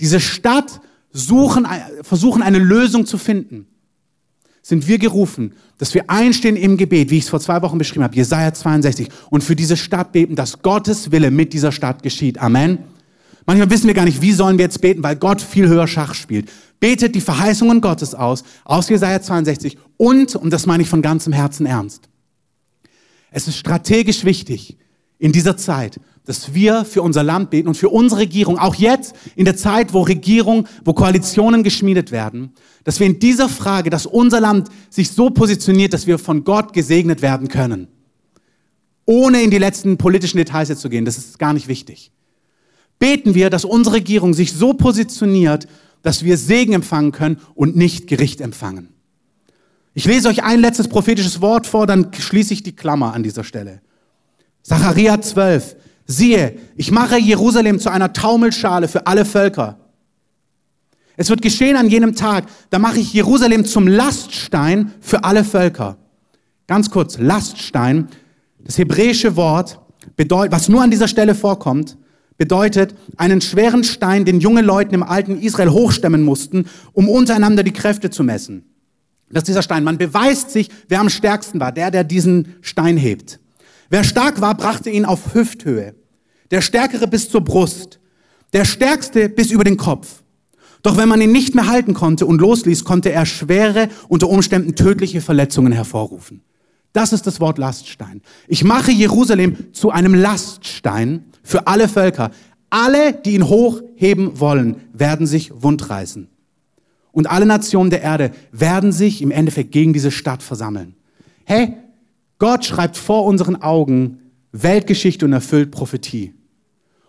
Speaker 1: diese Stadt suchen, versuchen eine Lösung zu finden, sind wir gerufen, dass wir einstehen im Gebet, wie ich es vor zwei Wochen beschrieben habe, Jesaja 62, und für diese Stadt beten, dass Gottes Wille mit dieser Stadt geschieht. Amen. Manchmal wissen wir gar nicht, wie sollen wir jetzt beten, weil Gott viel höher Schach spielt. Betet die Verheißungen Gottes aus, aus Jesaja 62 und, und das meine ich von ganzem Herzen ernst. Es ist strategisch wichtig in dieser Zeit, dass wir für unser Land beten und für unsere Regierung, auch jetzt in der Zeit, wo Regierung, wo Koalitionen geschmiedet werden, dass wir in dieser Frage, dass unser Land sich so positioniert, dass wir von Gott gesegnet werden können. Ohne in die letzten politischen Details zu gehen, das ist gar nicht wichtig beten wir, dass unsere Regierung sich so positioniert, dass wir Segen empfangen können und nicht Gericht empfangen. Ich lese euch ein letztes prophetisches Wort vor, dann schließe ich die Klammer an dieser Stelle. Zachariah 12. Siehe, ich mache Jerusalem zu einer Taumelschale für alle Völker. Es wird geschehen an jenem Tag, da mache ich Jerusalem zum Laststein für alle Völker. Ganz kurz, Laststein, das hebräische Wort bedeutet, was nur an dieser Stelle vorkommt, bedeutet einen schweren Stein, den junge Leute im alten Israel hochstemmen mussten, um untereinander die Kräfte zu messen. Das ist dieser Stein. Man beweist sich, wer am stärksten war, der, der diesen Stein hebt. Wer stark war, brachte ihn auf Hüfthöhe. Der Stärkere bis zur Brust. Der Stärkste bis über den Kopf. Doch wenn man ihn nicht mehr halten konnte und losließ, konnte er schwere, unter Umständen tödliche Verletzungen hervorrufen. Das ist das Wort Laststein. Ich mache Jerusalem zu einem Laststein für alle Völker. Alle, die ihn hochheben wollen, werden sich wundreißen. Und alle Nationen der Erde werden sich im Endeffekt gegen diese Stadt versammeln. Hey, Gott schreibt vor unseren Augen Weltgeschichte und erfüllt Prophetie.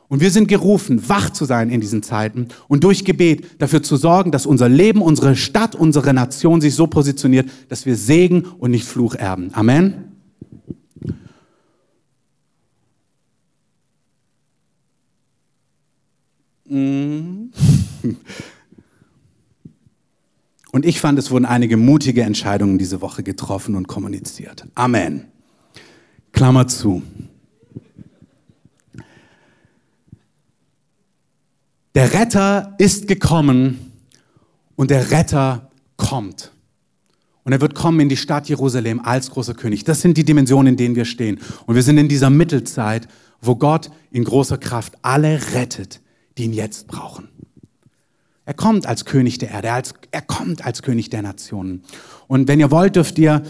Speaker 1: Und wir sind gerufen, wach zu sein in diesen Zeiten und durch Gebet dafür zu sorgen, dass unser Leben, unsere Stadt, unsere Nation sich so positioniert, dass wir Segen und nicht Fluch erben. Amen. Mm. <laughs> Und ich fand, es wurden einige mutige Entscheidungen diese Woche getroffen und kommuniziert. Amen. Klammer zu. Der Retter ist gekommen und der Retter kommt. Und er wird kommen in die Stadt Jerusalem als großer König. Das sind die Dimensionen, in denen wir stehen. Und wir sind in dieser Mittelzeit, wo Gott in großer Kraft alle rettet, die ihn jetzt brauchen. Er kommt als König der Erde, er, als, er kommt als König der Nationen. Und wenn ihr wollt, dürft ihr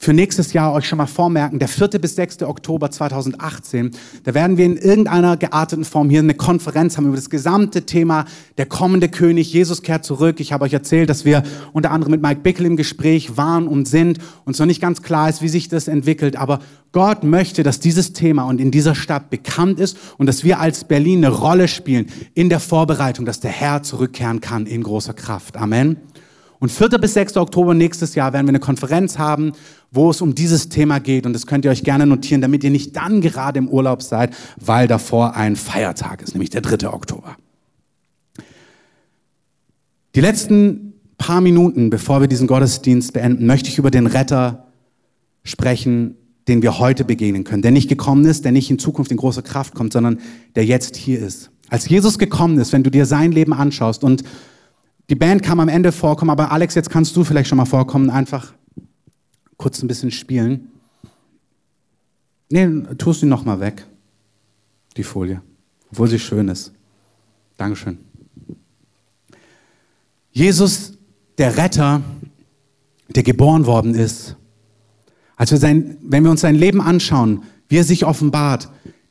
Speaker 1: für nächstes Jahr euch schon mal vormerken, der 4. bis 6. Oktober 2018, da werden wir in irgendeiner gearteten Form hier eine Konferenz haben über das gesamte Thema der kommende König, Jesus kehrt zurück. Ich habe euch erzählt, dass wir unter anderem mit Mike Bickel im Gespräch waren und sind und es noch nicht ganz klar ist, wie sich das entwickelt, aber Gott möchte, dass dieses Thema und in dieser Stadt bekannt ist und dass wir als Berlin eine Rolle spielen in der Vorbereitung, dass der Herr zurückkehren kann in großer Kraft. Amen. Und 4. bis 6. Oktober nächstes Jahr werden wir eine Konferenz haben, wo es um dieses Thema geht. Und das könnt ihr euch gerne notieren, damit ihr nicht dann gerade im Urlaub seid, weil davor ein Feiertag ist, nämlich der 3. Oktober. Die letzten paar Minuten, bevor wir diesen Gottesdienst beenden, möchte ich über den Retter sprechen, den wir heute begegnen können. Der nicht gekommen ist, der nicht in Zukunft in großer Kraft kommt, sondern der jetzt hier ist. Als Jesus gekommen ist, wenn du dir sein Leben anschaust und die Band kam am Ende vorkommen, aber Alex, jetzt kannst du vielleicht schon mal vorkommen, einfach kurz ein bisschen spielen. Nee, tust du noch mal weg, die Folie, obwohl sie schön ist. Dankeschön. Jesus, der Retter, der geboren worden ist, als sein, wenn wir uns sein Leben anschauen, wie er sich offenbart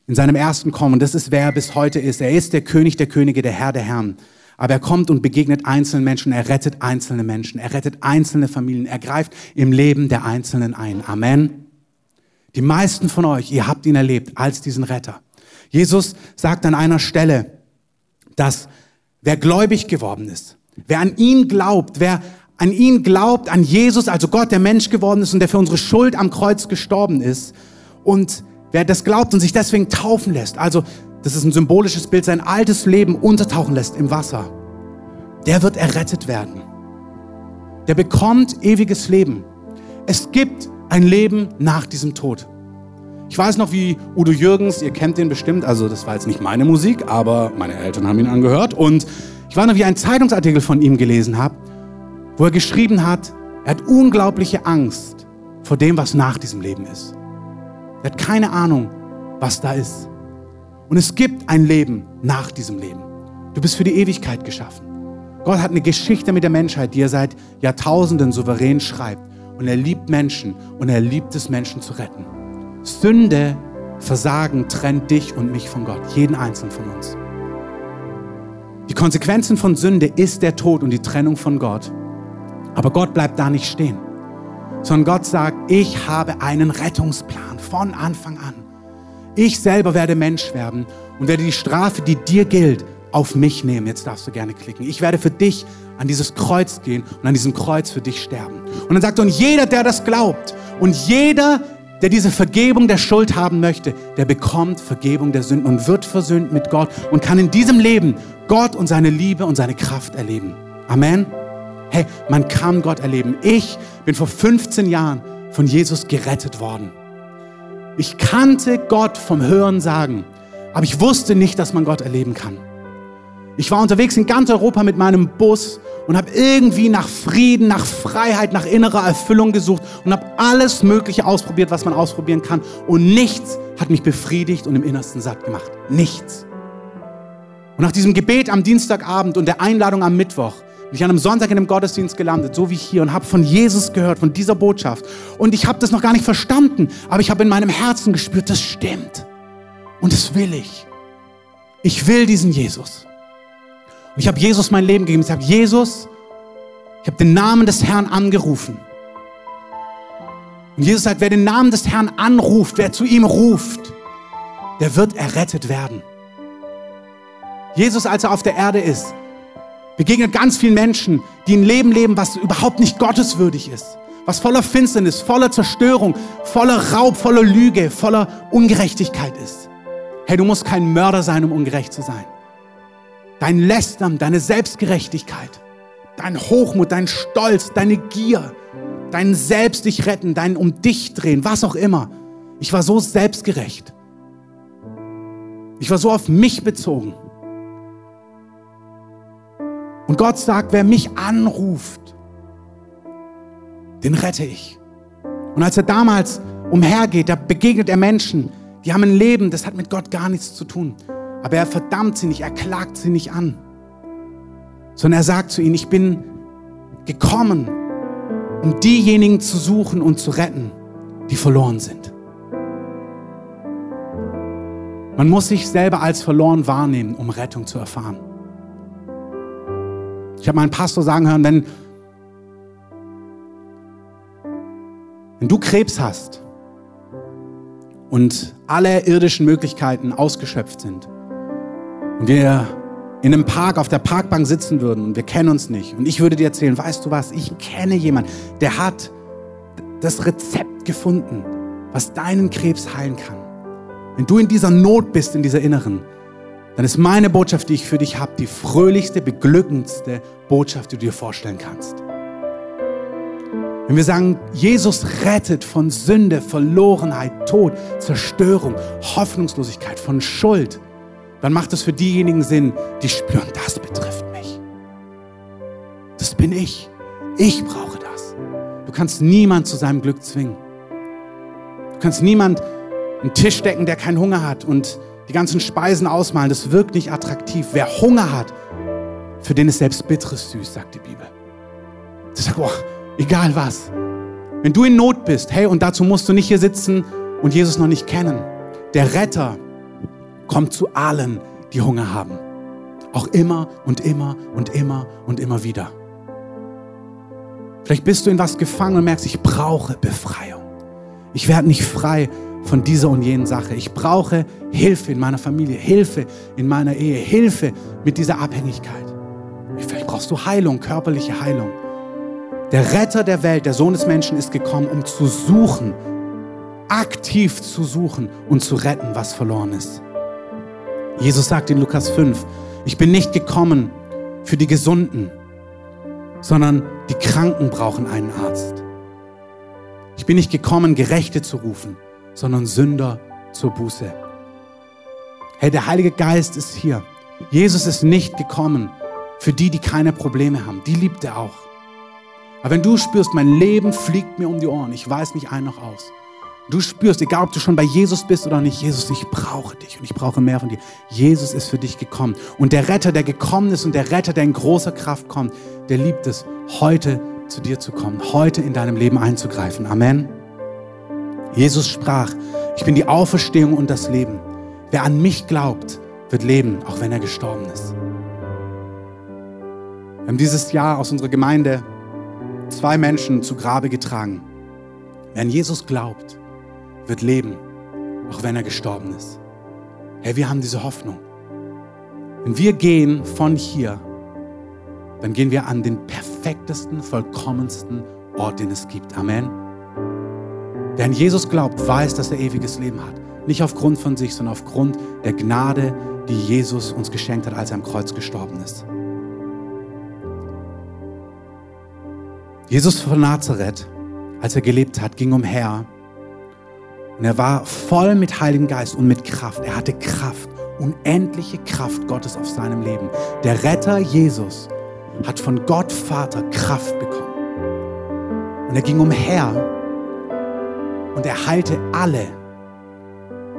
Speaker 1: in seinem ersten Kommen, das ist wer er bis heute ist. Er ist der König der Könige, der Herr der Herren. Aber er kommt und begegnet einzelnen Menschen, er rettet einzelne Menschen, er rettet einzelne Familien, er greift im Leben der Einzelnen ein. Amen. Die meisten von euch, ihr habt ihn erlebt als diesen Retter. Jesus sagt an einer Stelle, dass wer gläubig geworden ist, wer an ihn glaubt, wer an ihn glaubt, an Jesus, also Gott, der Mensch geworden ist und der für unsere Schuld am Kreuz gestorben ist und wer das glaubt und sich deswegen taufen lässt, also das ist ein symbolisches Bild, sein altes Leben untertauchen lässt im Wasser, der wird errettet werden. Der bekommt ewiges Leben. Es gibt ein Leben nach diesem Tod. Ich weiß noch, wie Udo Jürgens, ihr kennt den bestimmt, also das war jetzt nicht meine Musik, aber meine Eltern haben ihn angehört. Und ich weiß noch, wie ich einen Zeitungsartikel von ihm gelesen habe, wo er geschrieben hat, er hat unglaubliche Angst vor dem, was nach diesem Leben ist. Er hat keine Ahnung, was da ist. Und es gibt ein Leben nach diesem Leben. Du bist für die Ewigkeit geschaffen. Gott hat eine Geschichte mit der Menschheit, die er seit Jahrtausenden souverän schreibt. Und er liebt Menschen und er liebt es, Menschen zu retten. Sünde, Versagen trennt dich und mich von Gott, jeden einzelnen von uns. Die Konsequenzen von Sünde ist der Tod und die Trennung von Gott. Aber Gott bleibt da nicht stehen, sondern Gott sagt, ich habe einen Rettungsplan von Anfang an. Ich selber werde Mensch werden und werde die Strafe, die dir gilt, auf mich nehmen. Jetzt darfst du gerne klicken. Ich werde für dich an dieses Kreuz gehen und an diesem Kreuz für dich sterben. Und dann sagt er, und jeder, der das glaubt und jeder, der diese Vergebung der Schuld haben möchte, der bekommt Vergebung der Sünden und wird versöhnt mit Gott und kann in diesem Leben Gott und seine Liebe und seine Kraft erleben. Amen. Hey, man kann Gott erleben. Ich bin vor 15 Jahren von Jesus gerettet worden. Ich kannte Gott vom Hören sagen, aber ich wusste nicht, dass man Gott erleben kann. Ich war unterwegs in ganz Europa mit meinem Bus und habe irgendwie nach Frieden, nach Freiheit, nach innerer Erfüllung gesucht und habe alles Mögliche ausprobiert, was man ausprobieren kann. Und nichts hat mich befriedigt und im Innersten satt gemacht. Nichts. Und nach diesem Gebet am Dienstagabend und der Einladung am Mittwoch bin ich an einem Sonntag in einem Gottesdienst gelandet, so wie hier, und habe von Jesus gehört, von dieser Botschaft. Und ich habe das noch gar nicht verstanden, aber ich habe in meinem Herzen gespürt, das stimmt. Und das will ich. Ich will diesen Jesus. Und ich habe Jesus mein Leben gegeben. Ich habe Jesus, ich habe den Namen des Herrn angerufen. Und Jesus sagt, wer den Namen des Herrn anruft, wer zu ihm ruft, der wird errettet werden. Jesus, als er auf der Erde ist, begegnet ganz vielen Menschen, die ein Leben leben, was überhaupt nicht gotteswürdig ist, was voller Finsternis, voller Zerstörung, voller Raub, voller Lüge, voller Ungerechtigkeit ist. Hey, du musst kein Mörder sein, um ungerecht zu sein. Dein Lästern, deine Selbstgerechtigkeit, dein Hochmut, dein Stolz, deine Gier, dein Selbst dich retten, dein um dich drehen, was auch immer. Ich war so selbstgerecht. Ich war so auf mich bezogen. Und Gott sagt, wer mich anruft, den rette ich. Und als er damals umhergeht, da begegnet er Menschen, die haben ein Leben, das hat mit Gott gar nichts zu tun. Aber er verdammt sie nicht, er klagt sie nicht an. Sondern er sagt zu ihnen, ich bin gekommen, um diejenigen zu suchen und zu retten, die verloren sind. Man muss sich selber als verloren wahrnehmen, um Rettung zu erfahren. Ich habe meinen Pastor sagen hören, wenn, wenn du Krebs hast und alle irdischen Möglichkeiten ausgeschöpft sind und wir in einem Park auf der Parkbank sitzen würden und wir kennen uns nicht und ich würde dir erzählen, weißt du was, ich kenne jemanden, der hat das Rezept gefunden, was deinen Krebs heilen kann. Wenn du in dieser Not bist, in dieser inneren, dann ist meine Botschaft, die ich für dich habe, die fröhlichste, beglückendste Botschaft, die du dir vorstellen kannst. Wenn wir sagen, Jesus rettet von Sünde, Verlorenheit, Tod, Zerstörung, Hoffnungslosigkeit, von Schuld, dann macht es für diejenigen Sinn, die spüren, das betrifft mich. Das bin ich. Ich brauche das. Du kannst niemand zu seinem Glück zwingen. Du kannst niemand einen Tisch decken, der keinen Hunger hat und die ganzen Speisen ausmalen. Das wirkt nicht attraktiv. Wer Hunger hat, für den ist selbst Bitteres süß, sagt die Bibel. Ich sage, oh, egal was. Wenn du in Not bist, hey, und dazu musst du nicht hier sitzen und Jesus noch nicht kennen. Der Retter kommt zu allen, die Hunger haben. Auch immer und immer und immer und immer wieder. Vielleicht bist du in was gefangen und merkst, ich brauche Befreiung. Ich werde nicht frei von dieser und jenen Sache. Ich brauche Hilfe in meiner Familie, Hilfe in meiner Ehe, Hilfe mit dieser Abhängigkeit. Vielleicht brauchst du Heilung, körperliche Heilung. Der Retter der Welt, der Sohn des Menschen, ist gekommen, um zu suchen, aktiv zu suchen und zu retten, was verloren ist. Jesus sagt in Lukas 5, ich bin nicht gekommen für die Gesunden, sondern die Kranken brauchen einen Arzt. Ich bin nicht gekommen, Gerechte zu rufen, sondern Sünder zur Buße. Hey, der Heilige Geist ist hier. Jesus ist nicht gekommen für die, die keine Probleme haben. Die liebt er auch. Aber wenn du spürst, mein Leben fliegt mir um die Ohren, ich weiß nicht ein noch aus. Du spürst, egal ob du schon bei Jesus bist oder nicht, Jesus, ich brauche dich und ich brauche mehr von dir. Jesus ist für dich gekommen. Und der Retter, der gekommen ist und der Retter, der in großer Kraft kommt, der liebt es, heute zu dir zu kommen, heute in deinem Leben einzugreifen. Amen. Jesus sprach, ich bin die Auferstehung und das Leben. Wer an mich glaubt, wird leben, auch wenn er gestorben ist. Wir haben dieses Jahr aus unserer Gemeinde zwei Menschen zu Grabe getragen. Wer an Jesus glaubt, wird leben, auch wenn er gestorben ist. Hey, wir haben diese Hoffnung. Wenn wir gehen von hier, dann gehen wir an den perfektesten, vollkommensten Ort, den es gibt. Amen. Wer an Jesus glaubt, weiß, dass er ewiges Leben hat. Nicht aufgrund von sich, sondern aufgrund der Gnade, die Jesus uns geschenkt hat, als er am Kreuz gestorben ist. Jesus von Nazareth, als er gelebt hat, ging umher und er war voll mit Heiligen Geist und mit Kraft. Er hatte Kraft, unendliche Kraft Gottes auf seinem Leben. Der Retter Jesus hat von Gott Vater Kraft bekommen. Und er ging umher und er heilte alle.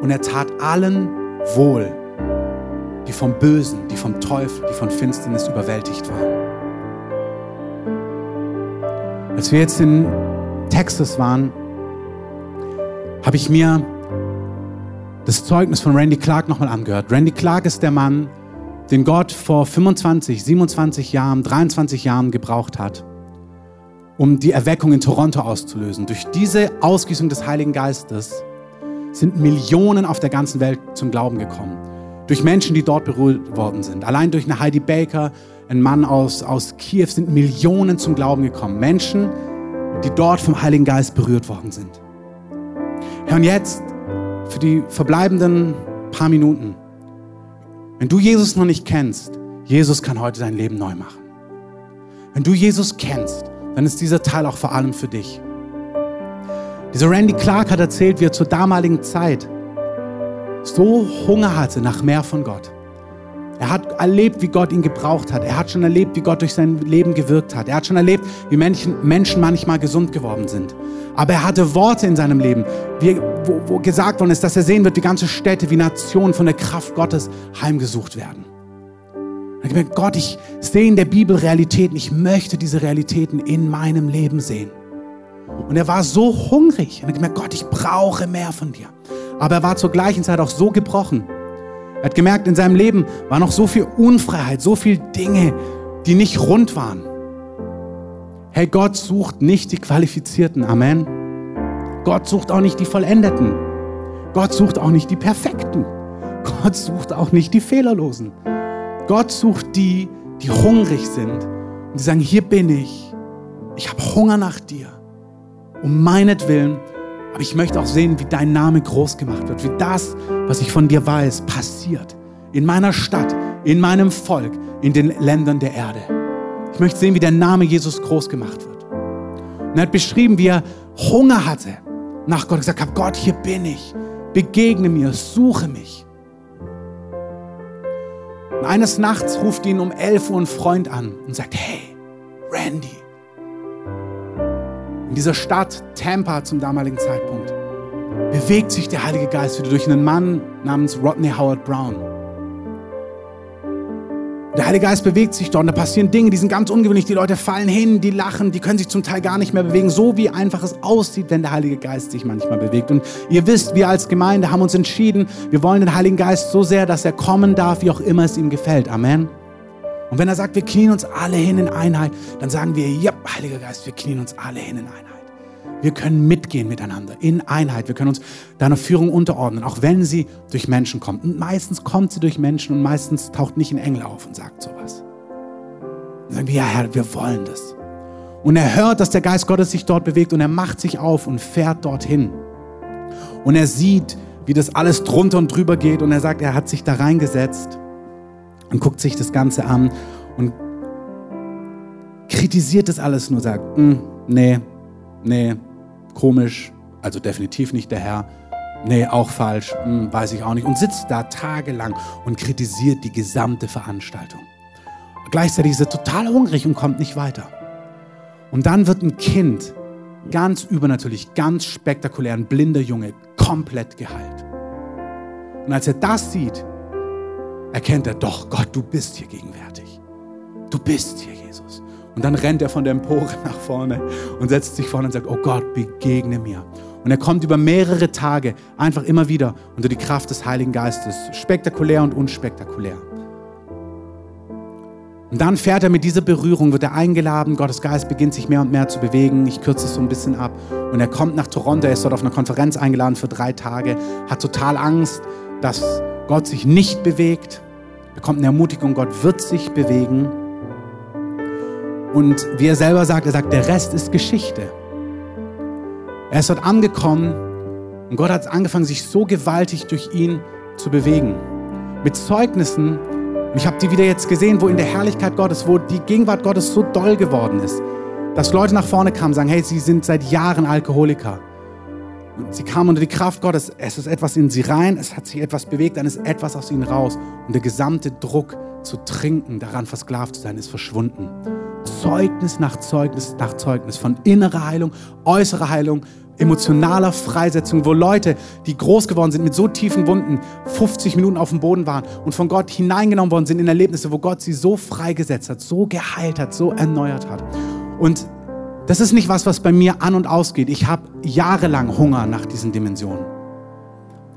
Speaker 1: Und er tat allen wohl, die vom Bösen, die vom Teufel, die von Finsternis überwältigt waren. Als wir jetzt in Texas waren, habe ich mir das Zeugnis von Randy Clark nochmal angehört. Randy Clark ist der Mann, den Gott vor 25, 27 Jahren, 23 Jahren gebraucht hat, um die Erweckung in Toronto auszulösen. Durch diese Ausgießung des Heiligen Geistes sind Millionen auf der ganzen Welt zum Glauben gekommen. Durch Menschen, die dort berührt worden sind. Allein durch eine Heidi Baker, ein Mann aus, aus Kiew, sind Millionen zum Glauben gekommen. Menschen, die dort vom Heiligen Geist berührt worden sind. Herr, und jetzt für die verbleibenden paar Minuten. Wenn du Jesus noch nicht kennst, Jesus kann heute dein Leben neu machen. Wenn du Jesus kennst, dann ist dieser Teil auch vor allem für dich. Dieser Randy Clark hat erzählt, wie er zur damaligen Zeit so Hunger hatte nach mehr von Gott. Er hat erlebt, wie Gott ihn gebraucht hat. Er hat schon erlebt, wie Gott durch sein Leben gewirkt hat. Er hat schon erlebt, wie Menschen, Menschen manchmal gesund geworden sind. Aber er hatte Worte in seinem Leben, wie, wo, wo gesagt worden ist, dass er sehen wird, wie ganze Städte, wie Nationen von der Kraft Gottes heimgesucht werden. Hat gemerkt, Gott, ich sehe in der Bibel Realitäten. Ich möchte diese Realitäten in meinem Leben sehen. Und er war so hungrig. Er hat gemerkt, Gott, ich brauche mehr von dir. Aber er war zur gleichen Zeit auch so gebrochen er hat gemerkt, in seinem Leben war noch so viel Unfreiheit, so viel Dinge, die nicht rund waren. Hey, Gott sucht nicht die Qualifizierten. Amen. Gott sucht auch nicht die Vollendeten. Gott sucht auch nicht die Perfekten. Gott sucht auch nicht die Fehlerlosen. Gott sucht die, die hungrig sind und die sagen, hier bin ich. Ich habe Hunger nach dir. Um meinetwillen. Aber ich möchte auch sehen, wie dein Name groß gemacht wird. Wie das, was ich von dir weiß, passiert. In meiner Stadt, in meinem Volk, in den Ländern der Erde. Ich möchte sehen, wie der Name Jesus groß gemacht wird. Und er hat beschrieben, wie er Hunger hatte nach Gott, gesagt hat, Gott, hier bin ich. Begegne mir, suche mich. Und eines Nachts ruft ihn um 11 Uhr ein Freund an und sagt, hey, Randy. In dieser Stadt, Tampa zum damaligen Zeitpunkt, bewegt sich der Heilige Geist wieder durch einen Mann namens Rodney Howard Brown. Der Heilige Geist bewegt sich dort und da passieren Dinge, die sind ganz ungewöhnlich. Die Leute fallen hin, die lachen, die können sich zum Teil gar nicht mehr bewegen. So wie einfach es aussieht, wenn der Heilige Geist sich manchmal bewegt. Und ihr wisst, wir als Gemeinde haben uns entschieden, wir wollen den Heiligen Geist so sehr, dass er kommen darf, wie auch immer es ihm gefällt. Amen. Und wenn er sagt, wir knien uns alle hin in Einheit, dann sagen wir, ja, Heiliger Geist, wir knien uns alle hin in Einheit. Wir können mitgehen miteinander in Einheit. Wir können uns deiner Führung unterordnen, auch wenn sie durch Menschen kommt. Und meistens kommt sie durch Menschen und meistens taucht nicht ein Engel auf und sagt sowas. Dann sagen wir, ja Herr, wir wollen das. Und er hört, dass der Geist Gottes sich dort bewegt und er macht sich auf und fährt dorthin. Und er sieht, wie das alles drunter und drüber geht und er sagt, er hat sich da reingesetzt und guckt sich das Ganze an und kritisiert das alles nur, sagt, mm, nee, nee, komisch, also definitiv nicht der Herr. Nee, auch falsch, hm, weiß ich auch nicht. Und sitzt da tagelang und kritisiert die gesamte Veranstaltung. Gleichzeitig ist er total hungrig und kommt nicht weiter. Und dann wird ein Kind ganz übernatürlich, ganz spektakulär, ein blinder Junge, komplett geheilt. Und als er das sieht, erkennt er doch, Gott, du bist hier gegenwärtig. Du bist hier. Und dann rennt er von der Empore <laughs> nach vorne und setzt sich vorne und sagt, oh Gott, begegne mir. Und er kommt über mehrere Tage einfach immer wieder unter die Kraft des Heiligen Geistes, spektakulär und unspektakulär. Und dann fährt er mit dieser Berührung, wird er eingeladen, Gottes Geist beginnt sich mehr und mehr zu bewegen. Ich kürze es so ein bisschen ab. Und er kommt nach Toronto, er ist dort auf einer Konferenz eingeladen für drei Tage, hat total Angst, dass Gott sich nicht bewegt, bekommt eine Ermutigung, Gott wird sich bewegen. Und wie er selber sagt, er sagt, der Rest ist Geschichte. Er ist dort angekommen und Gott hat angefangen, sich so gewaltig durch ihn zu bewegen. Mit Zeugnissen. Ich habe die wieder jetzt gesehen, wo in der Herrlichkeit Gottes, wo die Gegenwart Gottes so doll geworden ist, dass Leute nach vorne kamen und sagen, hey, sie sind seit Jahren Alkoholiker. Und sie kamen unter die Kraft Gottes. Es ist etwas in sie rein, es hat sich etwas bewegt, dann ist etwas aus ihnen raus. Und der gesamte Druck zu trinken, daran versklavt zu sein, ist verschwunden. Zeugnis nach Zeugnis nach Zeugnis von innerer Heilung, äußerer Heilung, emotionaler Freisetzung, wo Leute, die groß geworden sind mit so tiefen Wunden, 50 Minuten auf dem Boden waren und von Gott hineingenommen worden sind in Erlebnisse, wo Gott sie so freigesetzt hat, so geheilt hat, so erneuert hat. Und das ist nicht was, was bei mir an und ausgeht. Ich habe jahrelang Hunger nach diesen Dimensionen.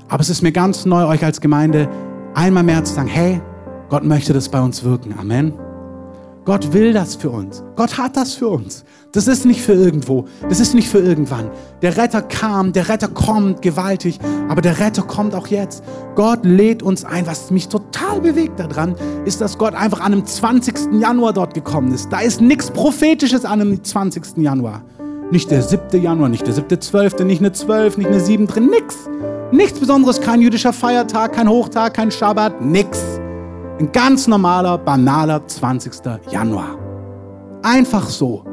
Speaker 1: Aber es ist mir ganz neu, euch als Gemeinde einmal mehr zu sagen, hey, Gott möchte das bei uns wirken. Amen. Gott will das für uns. Gott hat das für uns. Das ist nicht für irgendwo. Das ist nicht für irgendwann. Der Retter kam, der Retter kommt gewaltig, aber der Retter kommt auch jetzt. Gott lädt uns ein. Was mich total bewegt daran, ist, dass Gott einfach an einem 20. Januar dort gekommen ist. Da ist nichts Prophetisches an einem 20. Januar. Nicht der 7. Januar, nicht der 7. 12., nicht eine 12, nicht eine 7 drin, nix. Nichts Besonderes, kein jüdischer Feiertag, kein Hochtag, kein Schabbat, nix. Ein ganz normaler, banaler 20. Januar. Einfach so.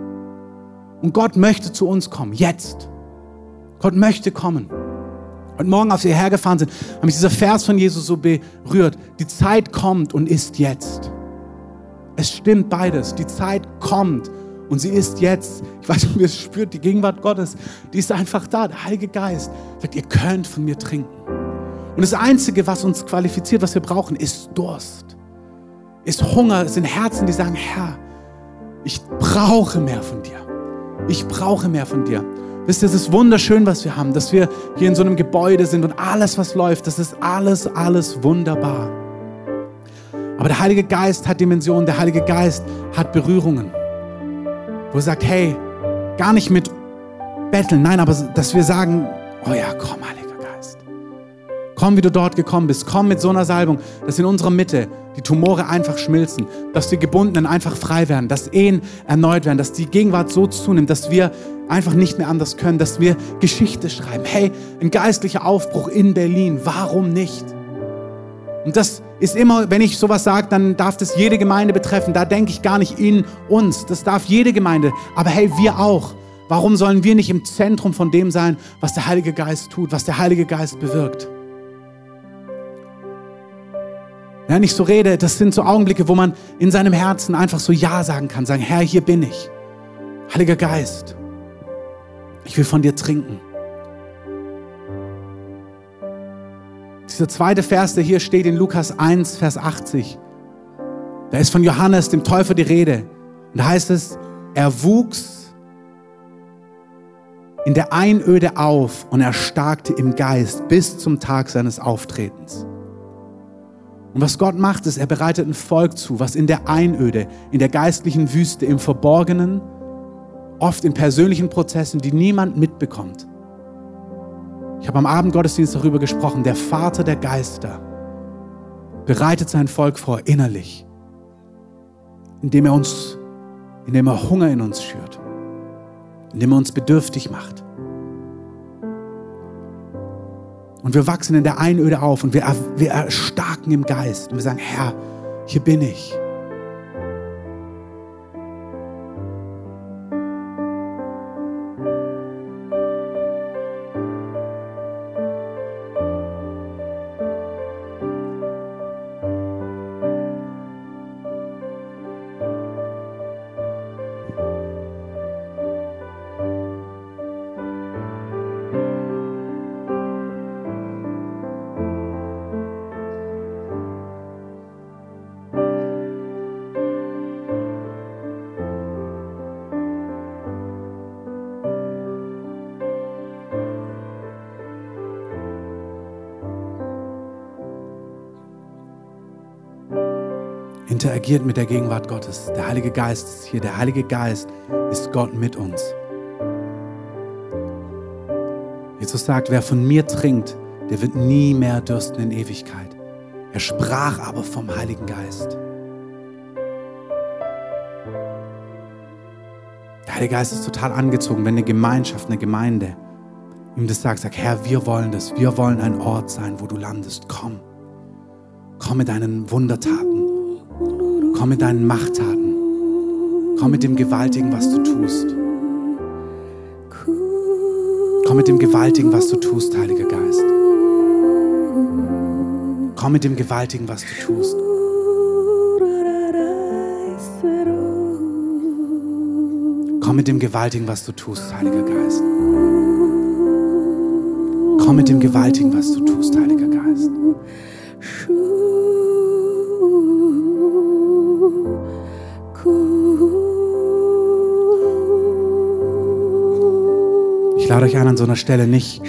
Speaker 1: Und Gott möchte zu uns kommen, jetzt. Gott möchte kommen. Und morgen, als wir hergefahren sind, hat mich dieser Vers von Jesus so berührt. Die Zeit kommt und ist jetzt. Es stimmt beides. Die Zeit kommt und sie ist jetzt. Ich weiß nicht, ihr es spürt, die Gegenwart Gottes, die ist einfach da. Der Heilige Geist sagt, ihr könnt von mir trinken. Und das Einzige, was uns qualifiziert, was wir brauchen, ist Durst ist Hunger, sind Herzen, die sagen, Herr, ich brauche mehr von dir. Ich brauche mehr von dir. Wisst ihr, es ist wunderschön, was wir haben, dass wir hier in so einem Gebäude sind und alles, was läuft, das ist alles, alles wunderbar. Aber der Heilige Geist hat Dimensionen, der Heilige Geist hat Berührungen, wo er sagt, hey, gar nicht mit Betteln, nein, aber dass wir sagen, oh ja, komm, Heiliger Geist. Komm, wie du dort gekommen bist. Komm mit so einer Salbung, dass in unserer Mitte die Tumore einfach schmilzen, dass die Gebundenen einfach frei werden, dass Ehen erneut werden, dass die Gegenwart so zunimmt, dass wir einfach nicht mehr anders können, dass wir Geschichte schreiben. Hey, ein geistlicher Aufbruch in Berlin, warum nicht? Und das ist immer, wenn ich sowas sage, dann darf das jede Gemeinde betreffen. Da denke ich gar nicht in uns. Das darf jede Gemeinde. Aber hey, wir auch. Warum sollen wir nicht im Zentrum von dem sein, was der Heilige Geist tut, was der Heilige Geist bewirkt? Wenn ich so rede, das sind so Augenblicke, wo man in seinem Herzen einfach so Ja sagen kann, sagen, Herr, hier bin ich. Heiliger Geist, ich will von dir trinken. Dieser zweite Vers, der hier steht in Lukas 1, Vers 80, da ist von Johannes, dem Täufer, die Rede. Und da heißt es, er wuchs in der Einöde auf und erstarkte im Geist bis zum Tag seines Auftretens. Und was Gott macht, ist, er bereitet ein Volk zu, was in der Einöde, in der geistlichen Wüste, im Verborgenen, oft in persönlichen Prozessen, die niemand mitbekommt. Ich habe am Abend Gottesdienst darüber gesprochen, der Vater der Geister bereitet sein Volk vor innerlich, indem er uns, indem er Hunger in uns schürt, indem er uns bedürftig macht. Und wir wachsen in der Einöde auf und wir, wir erstarken im Geist und wir sagen, Herr, hier bin ich. Interagiert mit der Gegenwart Gottes. Der Heilige Geist ist hier. Der Heilige Geist ist Gott mit uns. Jesus sagt, wer von mir trinkt, der wird nie mehr dürsten in Ewigkeit. Er sprach aber vom Heiligen Geist. Der Heilige Geist ist total angezogen, wenn eine Gemeinschaft, eine Gemeinde ihm das sagt, sagt, Herr, wir wollen das. Wir wollen ein Ort sein, wo du landest. Komm. Komm mit deinen Wundertaten. Komm mit deinen Machttaten. Komm mit dem Gewaltigen, was du tust. Komm mit dem Gewaltigen, was du tust, Heiliger Geist. Komm mit dem Gewaltigen, was du tust. Komm mit dem Gewaltigen, was du tust, Heiliger Geist. Komm mit dem Gewaltigen, was du tust, Heiliger Geist. Lade euch ein, an so einer Stelle nicht,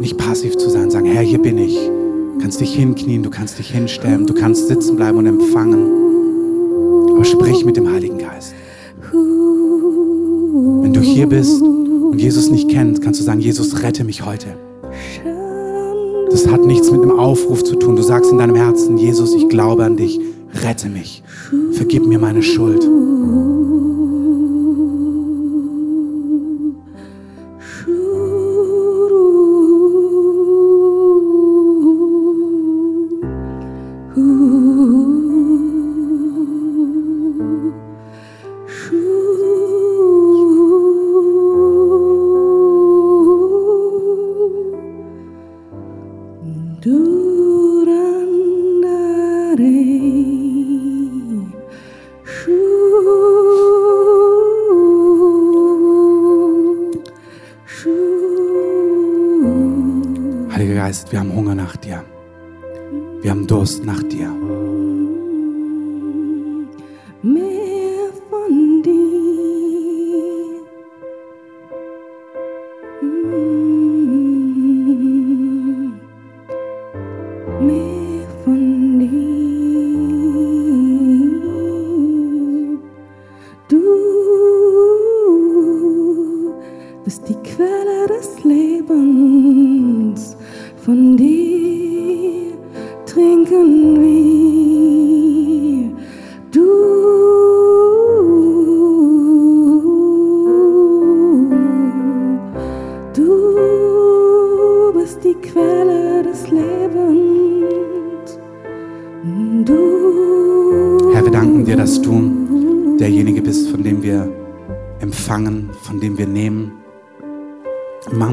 Speaker 1: nicht passiv zu sein, sagen, Herr, hier bin ich. Du kannst dich hinknien, du kannst dich hinstellen, du kannst sitzen bleiben und empfangen. Aber sprich mit dem Heiligen Geist. Wenn du hier bist und Jesus nicht kennst, kannst du sagen, Jesus, rette mich heute. Das hat nichts mit einem Aufruf zu tun. Du sagst in deinem Herzen, Jesus, ich glaube an dich, rette mich, vergib mir meine Schuld.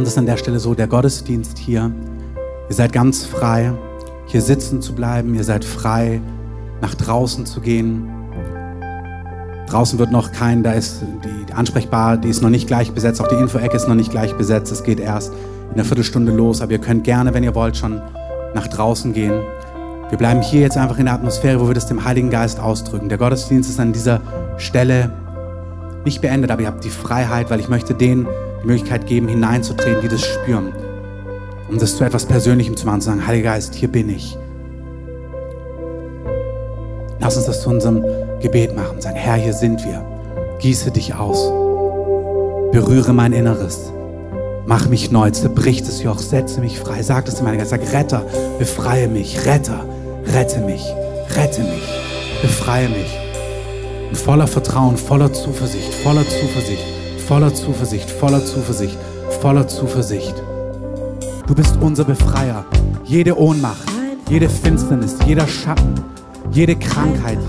Speaker 1: Machen das an der Stelle so, der Gottesdienst hier, ihr seid ganz frei, hier sitzen zu bleiben, ihr seid frei, nach draußen zu gehen. Draußen wird noch kein, da ist die ansprechbar, die ist noch nicht gleich besetzt, auch die Info-Ecke ist noch nicht gleich besetzt, es geht erst in einer Viertelstunde los, aber ihr könnt gerne, wenn ihr wollt, schon nach draußen gehen. Wir bleiben hier jetzt einfach in der Atmosphäre, wo wir das dem Heiligen Geist ausdrücken. Der Gottesdienst ist an dieser Stelle nicht beendet, aber ihr habt die Freiheit, weil ich möchte denen die Möglichkeit geben, hineinzutreten, die das spüren. Um das zu etwas Persönlichem zu machen, zu sagen, Heiliger Geist, hier bin ich. Lass uns das zu unserem Gebet machen. Sagen, Herr, hier sind wir. Gieße dich aus. Berühre mein Inneres. Mach mich neu, zerbrich das Joch, setze mich frei. Sag das zu meinem Geist. Sag, Retter, befreie mich. Retter, rette mich. Rette mich. Befreie mich. Und voller Vertrauen, voller Zuversicht, voller Zuversicht, voller Zuversicht, voller Zuversicht, voller Zuversicht. Du bist unser Befreier. Jede Ohnmacht, jede Finsternis, jeder Schatten, jede Krankheit,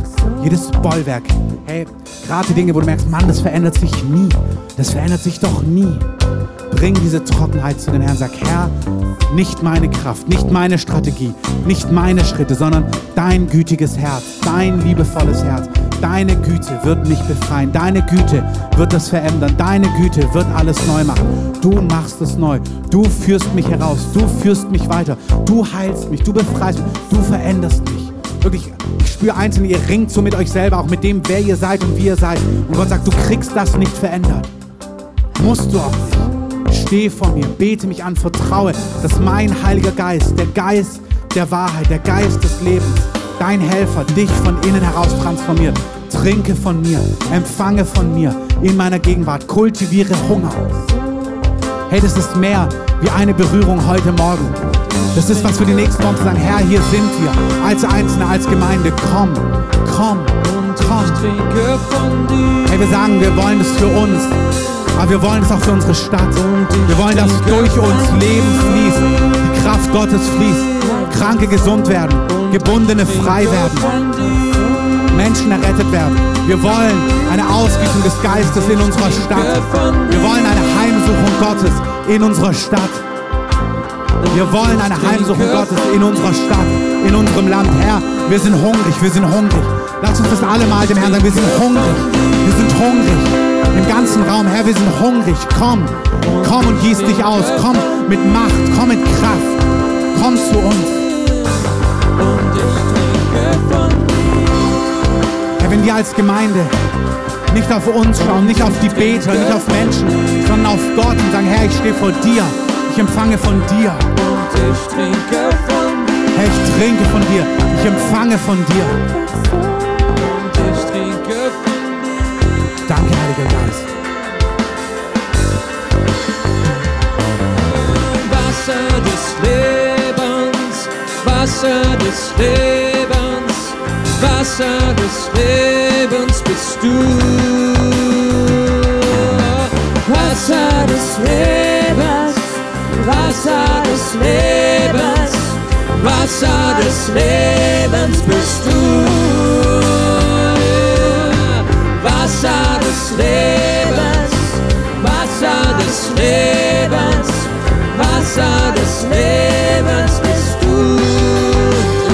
Speaker 1: jedes Bollwerk. Hey, gerade die Dinge, wo du merkst, Mann, das verändert sich nie. Das verändert sich doch nie. Bring diese Trockenheit zu dem Herrn. Sag, Herr, nicht meine Kraft, nicht meine Strategie, nicht meine Schritte, sondern dein gütiges Herz, dein liebevolles Herz. Deine Güte wird mich befreien. Deine Güte wird das verändern. Deine Güte wird alles neu machen. Du machst es neu. Du führst mich heraus. Du führst mich weiter. Du heilst mich. Du befreist mich. Du veränderst mich. Wirklich, ich spüre einzeln, ihr ringt so mit euch selber, auch mit dem, wer ihr seid und wie ihr seid. Und Gott sagt, du kriegst das nicht verändert. Musst du auch nicht. Steh vor mir, bete mich an, vertraue, dass mein Heiliger Geist, der Geist der Wahrheit, der Geist des Lebens, dein Helfer, dich von innen heraus transformiert. Trinke von mir, empfange von mir in meiner Gegenwart, kultiviere Hunger. Hey, das ist mehr wie eine Berührung heute Morgen. Das ist was für die nächsten Wochen zu sagen, Herr, hier sind wir, als Einzelne, als Gemeinde. Komm, komm, komm. Hey, wir sagen, wir wollen das für uns, aber wir wollen es auch für unsere Stadt. Wir wollen, dass durch uns Leben fließt, die Kraft Gottes fließt, Kranke gesund werden, Gebundene frei werden. Menschen errettet werden. Wir wollen eine Ausgießung des Geistes in unserer Stadt. Wir wollen eine Heimsuchung Gottes in unserer Stadt. Wir wollen eine Heimsuchung Gottes in unserer Stadt, in unserem Land. Herr, wir sind hungrig, wir sind hungrig. Lass uns das alle mal dem Herrn sagen, wir sind hungrig, wir sind hungrig. Im ganzen Raum, Herr, wir sind hungrig. Komm, komm und gieß dich aus. Komm mit Macht, komm mit Kraft. Komm zu uns. Herr, wenn wir als Gemeinde nicht auf uns schauen, nicht auf die Beter, nicht auf Menschen, sondern auf Gott und sagen, Herr, ich stehe vor dir, ich empfange von dir. Und ich trinke von dir. Herr, ich trinke von dir, ich empfange von dir. Und ich trinke von dir. Danke, Heiliger Geist.
Speaker 2: Wasser des Lebens, Wasser des Lebens. Wasser des Lebens bist du. Wasser des Lebens, Wasser des Lebens, Wasser des Lebens bist du. Wasser des Lebens, Wasser des Lebens, Wasser des Lebens bist du.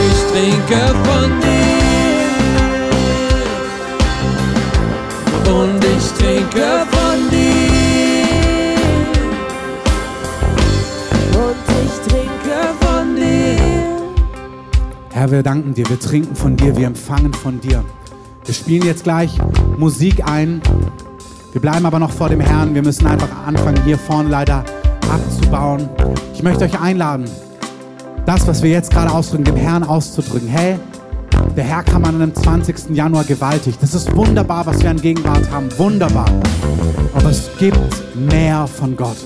Speaker 2: Ich trinke von dir.
Speaker 1: Wir danken dir, wir trinken von dir, wir empfangen von dir. Wir spielen jetzt gleich Musik ein. Wir bleiben aber noch vor dem Herrn. Wir müssen einfach anfangen, hier vorne leider abzubauen. Ich möchte euch einladen, das, was wir jetzt gerade ausdrücken, dem Herrn auszudrücken. Hey, der Herr kam an einem 20. Januar gewaltig. Das ist wunderbar, was wir an Gegenwart haben. Wunderbar. Aber es gibt mehr von Gott.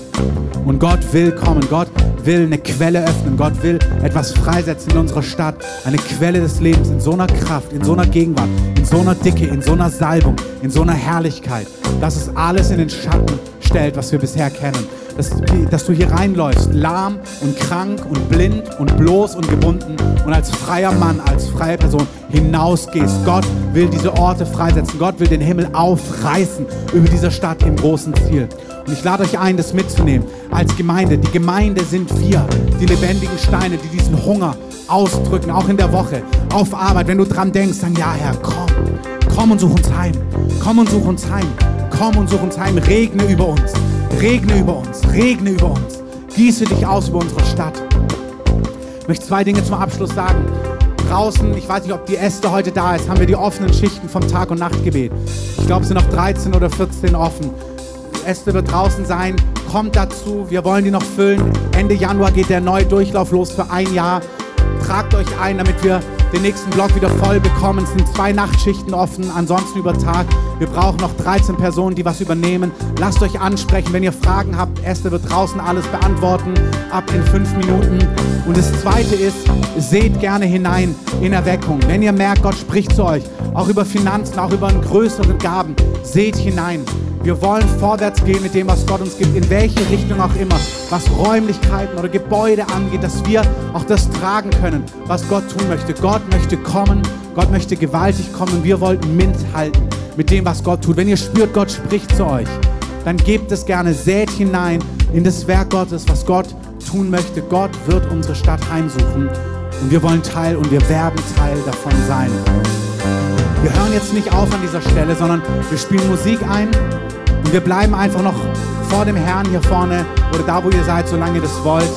Speaker 1: Und Gott will kommen. Gott will eine Quelle öffnen. Gott will etwas freisetzen in unserer Stadt. Eine Quelle des Lebens in so einer Kraft, in so einer Gegenwart, in so einer Dicke, in so einer Salbung, in so einer Herrlichkeit, dass es alles in den Schatten stellt, was wir bisher kennen. dass, dass du hier reinläufst, lahm und krank und blind und bloß und gebunden und als freier Mann, als freie Person hinausgehst. Gott will diese Orte freisetzen. Gott will den Himmel aufreißen über dieser Stadt im großen Ziel. Und ich lade euch ein, das mitzunehmen als Gemeinde. Die Gemeinde sind wir, die lebendigen Steine, die diesen Hunger ausdrücken, auch in der Woche, auf Arbeit. Wenn du dran denkst, dann ja, Herr, komm, komm und such uns heim. Komm und such uns heim. Komm und such uns heim. Regne über uns. Regne über uns. Regne über uns. Gieße dich aus über unsere Stadt. Ich möchte zwei Dinge zum Abschluss sagen. Draußen, ich weiß nicht, ob die Äste heute da ist, haben wir die offenen Schichten vom Tag- und Nachtgebet. Ich glaube, es sind noch 13 oder 14 offen. Äste wird draußen sein. Kommt dazu. Wir wollen die noch füllen. Ende Januar geht der neue Durchlauf los für ein Jahr. Tragt euch ein, damit wir den nächsten Block wieder voll bekommen. Es sind zwei Nachtschichten offen, ansonsten über Tag. Wir brauchen noch 13 Personen, die was übernehmen. Lasst euch ansprechen, wenn ihr Fragen habt. Esther wird draußen alles beantworten, ab in fünf Minuten. Und das Zweite ist, seht gerne hinein in Erweckung. Wenn ihr merkt, Gott spricht zu euch, auch über Finanzen, auch über größere Gaben, seht hinein. Wir wollen vorwärts gehen mit dem, was Gott uns gibt, in welche Richtung auch immer, was Räumlichkeiten oder Gebäude angeht, dass wir auch das tragen können, was Gott tun möchte. Gott möchte kommen, Gott möchte gewaltig kommen wir wollten mithalten mit dem, was Gott tut. Wenn ihr spürt, Gott spricht zu euch, dann gebt es gerne, sät hinein in das Werk Gottes, was Gott tun möchte. Gott wird unsere Stadt heimsuchen und wir wollen Teil und wir werden Teil davon sein. Wir hören jetzt nicht auf an dieser Stelle, sondern wir spielen Musik ein und wir bleiben einfach noch vor dem Herrn hier vorne oder da, wo ihr seid, solange ihr das wollt.